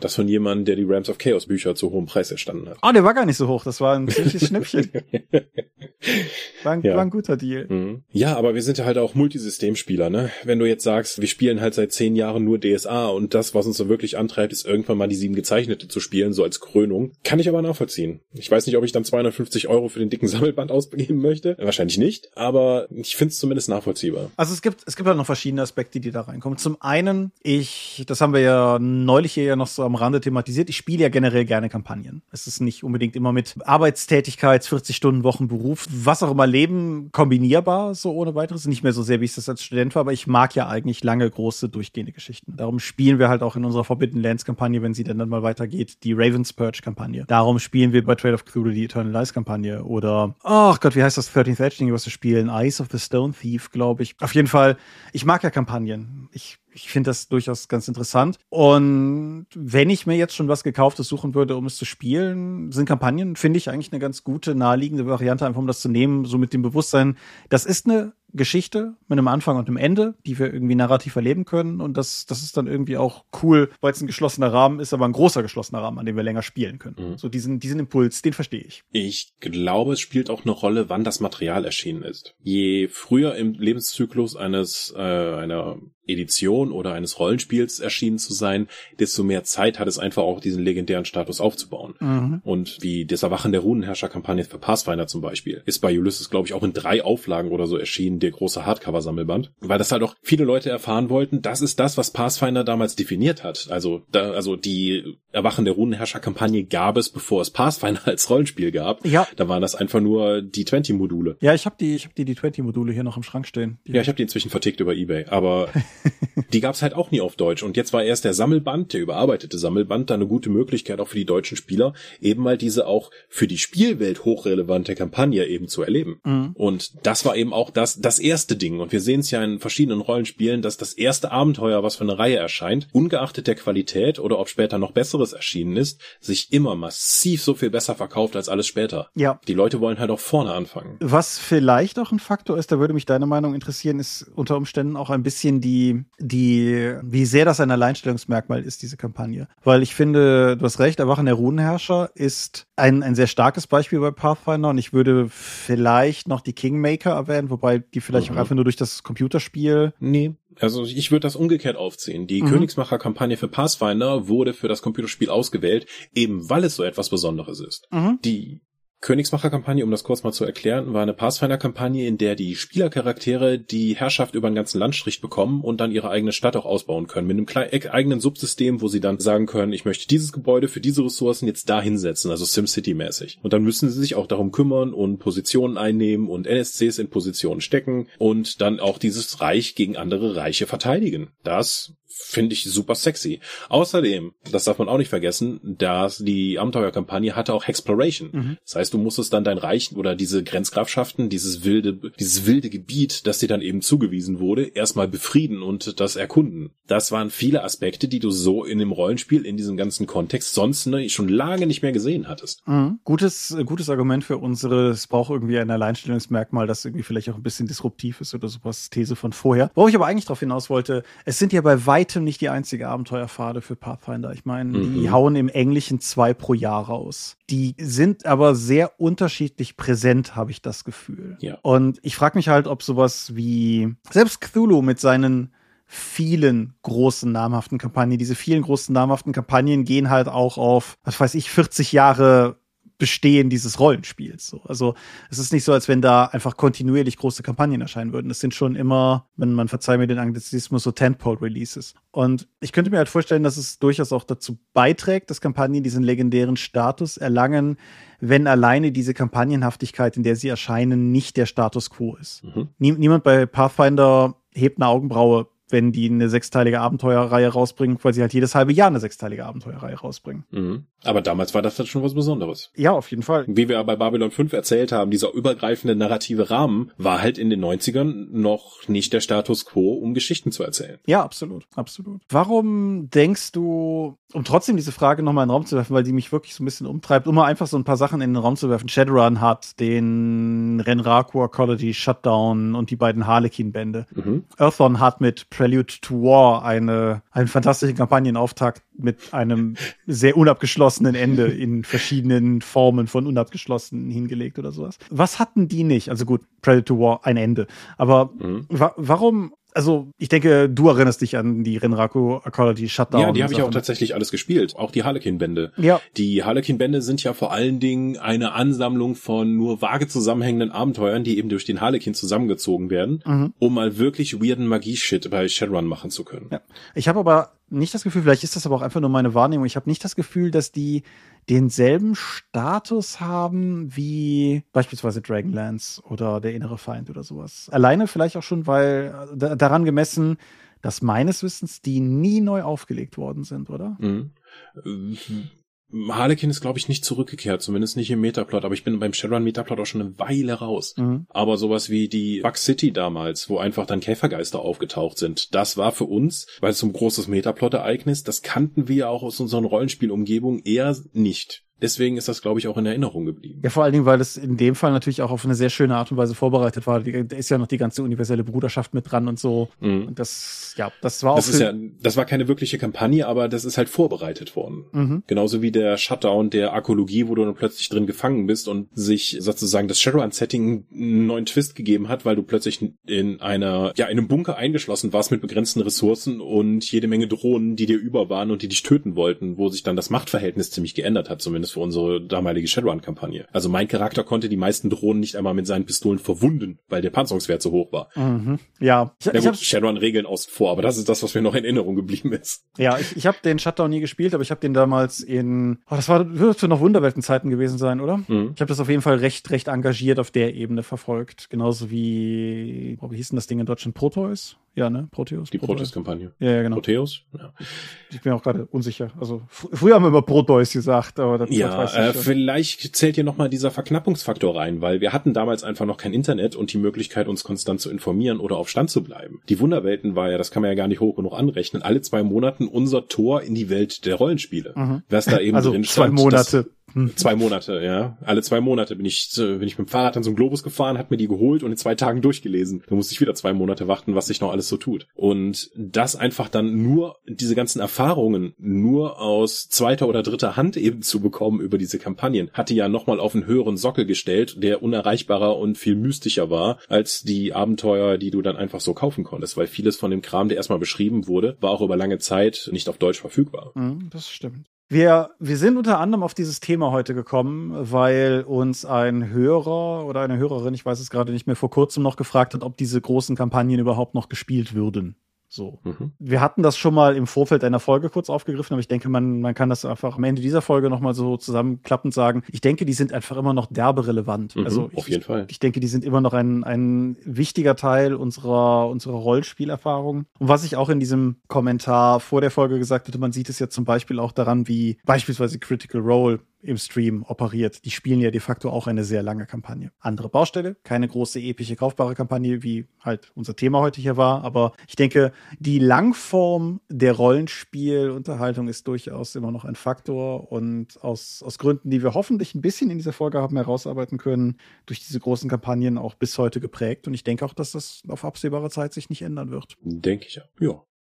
Das von jemandem, der die Rams of Chaos Bücher zu hohem Preis erstanden hat. Oh, der war gar nicht so hoch. Das war ein ziemliches Schnäppchen. War ein, ja. war ein guter Deal. Mhm. Ja, aber wir sind ja halt auch Multisystemspieler, ne? Wenn du jetzt sagst, wir spielen halt seit zehn Jahren nur DSA und das, was uns so wirklich antreibt, ist irgendwann mal die sieben gezeichnete zu spielen, so als Krönung. Kann ich aber nachvollziehen. Ich weiß nicht, ob ich dann 250 Euro für den dicken Sammelband ausgeben möchte. Wahrscheinlich nicht, aber ich finde es zumindest nachvollziehbar. Also es gibt, es gibt halt noch verschiedene Aspekte, die da reinkommen. Zum einen, ich, das haben wir ja neulich hier ja noch so am Rande thematisiert, ich spiele ja generell gerne Kampagnen. Es ist nicht unbedingt immer mit Arbeitstätigkeit, 40 Stunden Wochen Beruf, was auch immer Leben kombinierbar, so ohne weiteres. Nicht mehr so sehr, wie ich das als Student war, aber ich mag ja eigentlich lange, große, durchgehende Geschichten. Darum spielen wir halt auch in unserer Forbidden Lands Kampagne, wenn sie dann, dann mal weitergeht, die Ravens Purge Kampagne. Darum spielen wir bei Trade of Cthulhu die Eternal Lies Kampagne oder, ach Gott, wie heißt das 13th Edge Ding, was wir spielen? Eyes of the Stone Thief, glaube ich. Auf jeden Fall ich mag ja Kampagnen. Ich, ich finde das durchaus ganz interessant. Und wenn ich mir jetzt schon was Gekauftes suchen würde, um es zu spielen, sind Kampagnen, finde ich eigentlich eine ganz gute, naheliegende Variante, einfach um das zu nehmen, so mit dem Bewusstsein, das ist eine Geschichte mit einem Anfang und einem Ende, die wir irgendwie narrativ erleben können. Und das, das ist dann irgendwie auch cool, weil es ein geschlossener Rahmen ist, aber ein großer geschlossener Rahmen, an dem wir länger spielen können. Mhm. So diesen, diesen Impuls, den verstehe ich. Ich glaube, es spielt auch eine Rolle, wann das Material erschienen ist. Je früher im Lebenszyklus eines, äh, einer Edition oder eines Rollenspiels erschienen zu sein, desto mehr Zeit hat es einfach auch diesen legendären Status aufzubauen. Mhm. Und wie das Erwachen der Runenherrscher-Kampagne für Pathfinder zum Beispiel ist bei Ulysses, glaube ich, auch in drei Auflagen oder so erschienen, der große Hardcover-Sammelband. Weil das halt auch viele Leute erfahren wollten, das ist das, was Pathfinder damals definiert hat. Also, da, also die Erwachen der Runenherrscher-Kampagne gab es, bevor es Pathfinder als Rollenspiel gab. Ja. Da waren das einfach nur die 20-Module. Ja, ich habe die, ich habe die, die 20-Module hier noch im Schrank stehen. Die ja, ich habe die inzwischen vertickt über Ebay, aber die gab's halt auch nie auf Deutsch. Und jetzt war erst der Sammelband, der überarbeitete Sammelband, da eine gute Möglichkeit auch für die deutschen Spieler, eben mal diese auch für die Spielwelt hochrelevante Kampagne eben zu erleben. Mhm. Und das war eben auch das, das erste Ding. Und wir sehen es ja in verschiedenen Rollenspielen, dass das erste Abenteuer, was für eine Reihe erscheint, ungeachtet der Qualität oder ob später noch besseres erschienen ist, sich immer massiv so viel besser verkauft als alles später. Ja. Die Leute wollen halt auch vorne anfangen. Was vielleicht auch ein Faktor ist, da würde mich deine Meinung interessieren, ist unter Umständen auch ein bisschen die, die, wie sehr das ein Alleinstellungsmerkmal ist, diese Kampagne. Weil ich finde, du hast recht, Erwachen der Runenherrscher ist ein, ein sehr starkes Beispiel bei Pathfinder und ich würde vielleicht noch die Kingmaker erwähnen, wobei die vielleicht mhm. auch einfach nur durch das Computerspiel. Nee, also ich würde das umgekehrt aufziehen. Die mhm. Königsmacher-Kampagne für Pathfinder wurde für das Computerspiel ausgewählt, eben weil es so etwas Besonderes ist. Mhm. Die Königsmacher-Kampagne, um das kurz mal zu erklären, war eine Pathfinder-Kampagne, in der die Spielercharaktere die Herrschaft über einen ganzen Landstrich bekommen und dann ihre eigene Stadt auch ausbauen können. Mit einem kleinen, eigenen Subsystem, wo sie dann sagen können, ich möchte dieses Gebäude für diese Ressourcen jetzt da hinsetzen, also SimCity-mäßig. Und dann müssen sie sich auch darum kümmern und Positionen einnehmen und NSCs in Positionen stecken und dann auch dieses Reich gegen andere Reiche verteidigen. Das finde ich super sexy. Außerdem, das darf man auch nicht vergessen, dass die Abenteuerkampagne hatte auch Exploration. Mhm. Das heißt, du musstest dann dein Reich oder diese Grenzgrafschaften, dieses wilde, dieses wilde Gebiet, das dir dann eben zugewiesen wurde, erstmal befrieden und das erkunden. Das waren viele Aspekte, die du so in dem Rollenspiel, in diesem ganzen Kontext sonst ne, schon lange nicht mehr gesehen hattest. Mhm. Gutes, gutes Argument für unsere, es braucht irgendwie ein Alleinstellungsmerkmal, das irgendwie vielleicht auch ein bisschen disruptiv ist oder sowas, These von vorher. Wo ich aber eigentlich darauf hinaus wollte, es sind ja bei weitem weitem nicht die einzige Abenteuerpfade für Pathfinder. Ich meine, mhm. die hauen im Englischen zwei pro Jahr raus. Die sind aber sehr unterschiedlich präsent, habe ich das Gefühl. Ja. Und ich frage mich halt, ob sowas wie selbst Cthulhu mit seinen vielen großen namhaften Kampagnen. Diese vielen großen namhaften Kampagnen gehen halt auch auf, was weiß ich, 40 Jahre Bestehen dieses Rollenspiels. So. Also es ist nicht so, als wenn da einfach kontinuierlich große Kampagnen erscheinen würden. Es sind schon immer, wenn man verzeiht mir den Anglizismus, so Tentpole-Releases. Und ich könnte mir halt vorstellen, dass es durchaus auch dazu beiträgt, dass Kampagnen diesen legendären Status erlangen, wenn alleine diese Kampagnenhaftigkeit, in der sie erscheinen, nicht der Status quo ist. Mhm. niemand bei Pathfinder hebt eine Augenbraue wenn die eine sechsteilige Abenteuerreihe rausbringen, weil sie halt jedes halbe Jahr eine sechsteilige Abenteuerreihe rausbringen. Mhm. Aber damals war das dann schon was Besonderes. Ja, auf jeden Fall. Wie wir bei Babylon 5 erzählt haben, dieser übergreifende narrative Rahmen war halt in den 90ern noch nicht der Status quo, um Geschichten zu erzählen. Ja, absolut, absolut. Warum denkst du, um trotzdem diese Frage nochmal in den Raum zu werfen, weil die mich wirklich so ein bisschen umtreibt, um mal einfach so ein paar Sachen in den Raum zu werfen. Shadowrun hat den Renraku Ecology Shutdown und die beiden Harlequin-Bände. Mhm. Earthon hat mit Prelude to War eine, einen fantastischen Kampagnenauftakt mit einem sehr unabgeschlossenen Ende in verschiedenen Formen von unabgeschlossen hingelegt oder sowas. Was hatten die nicht? Also gut, Prelude to War, ein Ende. Aber mhm. wa warum also ich denke, du erinnerst dich an die Renraku Ecology Shutdown. Ja, die habe ich auch tatsächlich alles gespielt. Auch die Harlequin-Bände. Ja. Die Harlequin-Bände sind ja vor allen Dingen eine Ansammlung von nur vage zusammenhängenden Abenteuern, die eben durch den Harlequin zusammengezogen werden, mhm. um mal wirklich weirden Magie-Shit bei Shadowrun machen zu können. Ja. Ich habe aber nicht das Gefühl, vielleicht ist das aber auch einfach nur meine Wahrnehmung, ich habe nicht das Gefühl, dass die denselben Status haben wie beispielsweise Dragonlance oder der innere Feind oder sowas. Alleine vielleicht auch schon, weil äh, daran gemessen, dass meines Wissens die nie neu aufgelegt worden sind, oder? Mhm. Harlequin ist, glaube ich, nicht zurückgekehrt, zumindest nicht im Metaplot, aber ich bin beim Shadowrun Metaplot auch schon eine Weile raus. Mhm. Aber sowas wie die Bug City damals, wo einfach dann Käfergeister aufgetaucht sind, das war für uns, weil es so ein großes Metaplot-Ereignis, das kannten wir auch aus unseren Rollenspielumgebungen eher nicht. Deswegen ist das, glaube ich, auch in Erinnerung geblieben. Ja, vor allen Dingen, weil es in dem Fall natürlich auch auf eine sehr schöne Art und Weise vorbereitet war. Da ist ja noch die ganze universelle Bruderschaft mit dran und so. Mhm. Und das, ja, das war auch. Das ist ja, das war keine wirkliche Kampagne, aber das ist halt vorbereitet worden. Mhm. Genauso wie der Shutdown der Arkologie, wo du dann plötzlich drin gefangen bist und sich sozusagen das Shadowrun-Setting einen neuen Twist gegeben hat, weil du plötzlich in einer, ja, in einem Bunker eingeschlossen warst mit begrenzten Ressourcen und jede Menge Drohnen, die dir über waren und die dich töten wollten, wo sich dann das Machtverhältnis ziemlich geändert hat, zumindest für unsere damalige Shadowrun-Kampagne. Also mein Charakter konnte die meisten Drohnen nicht einmal mit seinen Pistolen verwunden, weil der Panzerungswert so hoch war. Mhm. Ja. Ich, gut, Shadowrun-Regeln außen vor, aber das ist das, was mir noch in Erinnerung geblieben ist. Ja, ich, ich habe den Shutdown nie gespielt, aber ich habe den damals in, oh, das war, dürfte noch Wunderwelten-Zeiten gewesen sein, oder? Mhm. Ich habe das auf jeden Fall recht, recht engagiert auf der Ebene verfolgt. Genauso wie, oh, wie hieß denn das Ding in Deutschland? Proteus? Ja, ne? Proteus. Die Proteus-Kampagne. Ja, ja, genau. Proteus? Ja. Ich bin auch gerade unsicher. Also fr früher haben wir immer Proteus gesagt, aber das, ja, das äh, vielleicht zählt hier nochmal dieser Verknappungsfaktor rein, weil wir hatten damals einfach noch kein Internet und die Möglichkeit, uns konstant zu informieren oder auf Stand zu bleiben. Die Wunderwelten war ja, das kann man ja gar nicht hoch genug anrechnen, alle zwei Monaten unser Tor in die Welt der Rollenspiele. Mhm. Was da eben also drin stand. Zwei Monate. Hm. Zwei Monate, ja. Alle zwei Monate bin ich, bin ich mit dem Fahrrad an so einem Globus gefahren, hat mir die geholt und in zwei Tagen durchgelesen. Da musste ich wieder zwei Monate warten, was sich noch alles so tut. Und das einfach dann nur, diese ganzen Erfahrungen nur aus zweiter oder dritter Hand eben zu bekommen über diese Kampagnen, hatte ja nochmal auf einen höheren Sockel gestellt, der unerreichbarer und viel mystischer war, als die Abenteuer, die du dann einfach so kaufen konntest, weil vieles von dem Kram, der erstmal beschrieben wurde, war auch über lange Zeit nicht auf Deutsch verfügbar. Mhm, das stimmt. Wir, wir sind unter anderem auf dieses Thema heute gekommen, weil uns ein Hörer oder eine Hörerin, ich weiß es gerade nicht mehr, vor kurzem noch gefragt hat, ob diese großen Kampagnen überhaupt noch gespielt würden. So. Mhm. Wir hatten das schon mal im Vorfeld einer Folge kurz aufgegriffen, aber ich denke, man, man kann das einfach am Ende dieser Folge nochmal so zusammenklappend sagen. Ich denke, die sind einfach immer noch derbe relevant. Mhm, also auf jeden ich, Fall. Ich denke, die sind immer noch ein, ein wichtiger Teil unserer, unserer Rollspielerfahrung. Und was ich auch in diesem Kommentar vor der Folge gesagt hatte, man sieht es ja zum Beispiel auch daran, wie beispielsweise Critical Role im Stream operiert. Die spielen ja de facto auch eine sehr lange Kampagne. Andere Baustelle, keine große, epische, kaufbare Kampagne, wie halt unser Thema heute hier war. Aber ich denke, die Langform der Rollenspielunterhaltung ist durchaus immer noch ein Faktor. Und aus, aus Gründen, die wir hoffentlich ein bisschen in dieser Folge haben herausarbeiten können, durch diese großen Kampagnen auch bis heute geprägt. Und ich denke auch, dass das auf absehbare Zeit sich nicht ändern wird. Denke ich ja.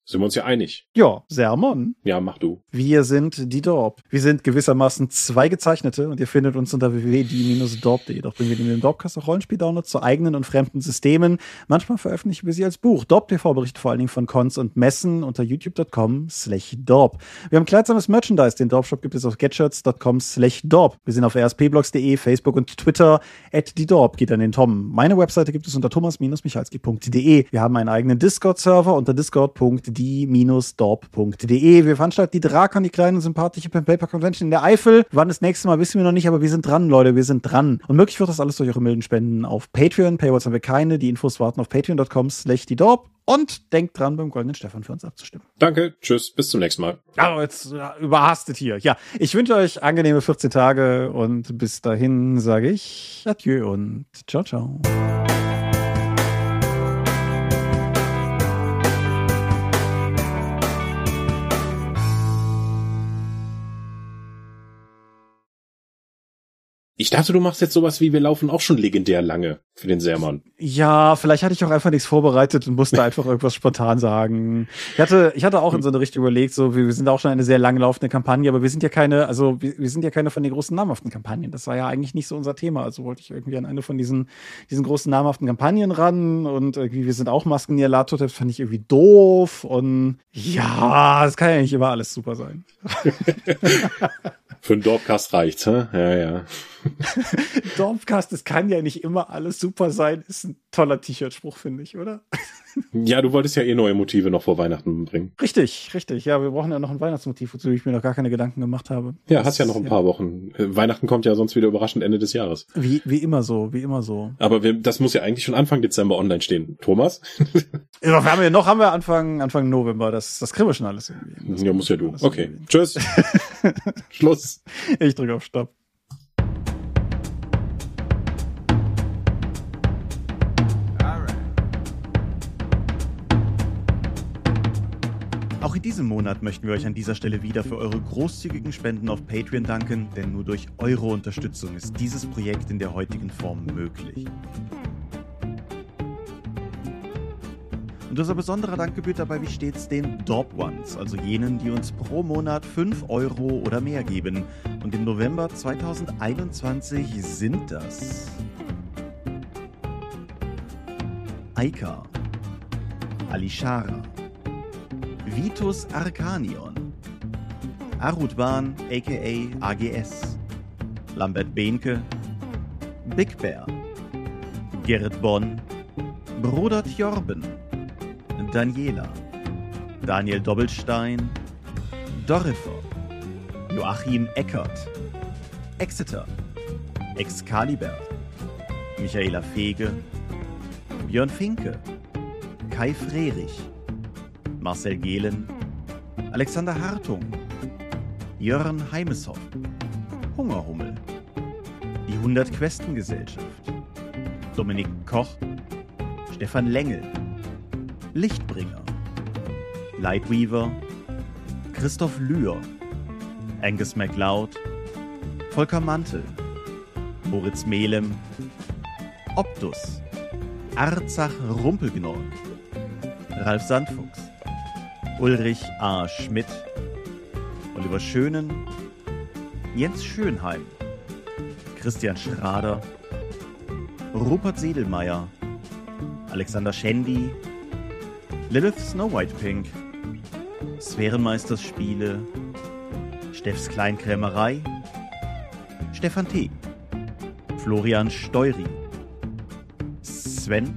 Sind wir uns ja einig? Ja, Sermon. Ja, mach du. Wir sind die Dorp. Wir sind gewissermaßen zwei Gezeichnete und ihr findet uns unter www.die-dorp.de. Doch bringen wir den Dorpcast auch Rollenspiel-Downloads zu eigenen und fremden Systemen. Manchmal veröffentlichen wir sie als Buch. Dorp TV berichtet vor allen Dingen von Cons und Messen unter youtube.com slash Dorp. Wir haben kleidsames Merchandise. Den Dorp-Shop gibt es auf getshirts.com slash Dorp. Wir sind auf rspblogs.de, Facebook und Twitter. At die Dorp geht an den Tom. Meine Webseite gibt es unter thomas-michalski.de. Wir haben einen eigenen Discord-Server unter discord.de die-dorp.de. Wir veranstalten die Drakon, die kleine sympathische Pen Paper Convention in der Eifel. Wann das nächste Mal wissen wir noch nicht, aber wir sind dran, Leute, wir sind dran. Und möglich wird das alles durch eure milden Spenden auf Patreon. Paywalls haben wir keine. Die Infos warten auf patreon.com slash die Dorp. Und denkt dran, beim Goldenen Stefan für uns abzustimmen. Danke, tschüss, bis zum nächsten Mal. Aber jetzt ja, überhastet hier. Ja, ich wünsche euch angenehme 14 Tage und bis dahin sage ich Adieu und ciao, ciao. Ich dachte, du machst jetzt sowas wie, wir laufen auch schon legendär lange für den Sermon. Ja, vielleicht hatte ich auch einfach nichts vorbereitet und musste einfach irgendwas spontan sagen. Ich hatte, ich hatte auch in so eine Richtung überlegt, so, wir, sind auch schon eine sehr lang laufende Kampagne, aber wir sind ja keine, also wir, wir, sind ja keine von den großen namhaften Kampagnen. Das war ja eigentlich nicht so unser Thema. Also wollte ich irgendwie an eine von diesen, diesen großen namhaften Kampagnen ran und irgendwie, wir sind auch Maskenierlator, das fand ich irgendwie doof und ja, das kann ja nicht immer alles super sein. Für einen Dorfcast reicht's, hä? Ja, ja. Dorfcast, es kann ja nicht immer alles super sein, ist ein toller T-Shirt-Spruch, finde ich, oder? Ja, du wolltest ja eh neue Motive noch vor Weihnachten bringen. Richtig, richtig. Ja, wir brauchen ja noch ein Weihnachtsmotiv, wozu ich mir noch gar keine Gedanken gemacht habe. Ja, das, hast ja noch ein ja. paar Wochen. Weihnachten kommt ja sonst wieder überraschend Ende des Jahres. Wie, wie immer so, wie immer so. Aber wir, das muss ja eigentlich schon Anfang Dezember online stehen. Thomas? Ja, wir haben ja noch haben wir Anfang, Anfang November. Das, das kriegen wir schon alles irgendwie. Das ja, muss ja du. Okay. Tschüss. Schluss. Ich drücke auf Stopp. Diesem Monat möchten wir euch an dieser Stelle wieder für eure großzügigen Spenden auf Patreon danken, denn nur durch eure Unterstützung ist dieses Projekt in der heutigen Form möglich. Und unser besonderer Dank gebührt dabei wie stets den Dorp Ones, also jenen, die uns pro Monat 5 Euro oder mehr geben. Und im November 2021 sind das Aika, Alishara, Vitus Arcanion, Arutban aka AGS, Lambert Behnke, Big Bear, Gerrit Bonn, Bruder Tjorben, Daniela, Daniel Doppelstein, Dorifer, Joachim Eckert, Exeter, Excalibur, Michaela Fege, Björn Finke, Kai Frerich, Marcel Gehlen, Alexander Hartung, Jörn Heimeshoff, Hungerhummel, die 100 Questen Gesellschaft, Dominik Koch, Stefan Lengel, Lichtbringer, Lightweaver, Christoph Lühr, Angus MacLeod, Volker Mantel, Moritz Melem, Optus, Arzach Rumpelgnorg, Ralf Sandfuchs, Ulrich A. Schmidt, Oliver Schönen, Jens Schönheim, Christian Schrader, Rupert Sedelmeier, Alexander Schendi, Lilith Snow White Pink, Sphärenmeisters Spiele, Steffs Kleinkrämerei, Stefan T., Florian Steury, Sven,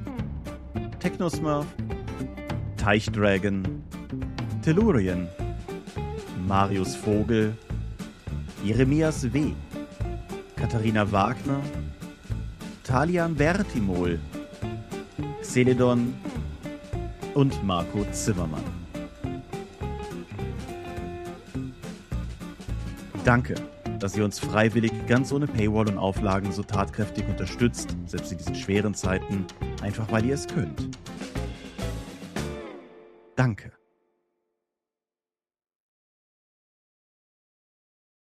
Technosmurf, Teichdragon, Tellurien, Marius Vogel, Jeremias W., Katharina Wagner, Talian Bertimol, Celedon und Marco Zimmermann. Danke, dass ihr uns freiwillig ganz ohne Paywall und Auflagen so tatkräftig unterstützt, selbst in diesen schweren Zeiten, einfach weil ihr es könnt. Danke.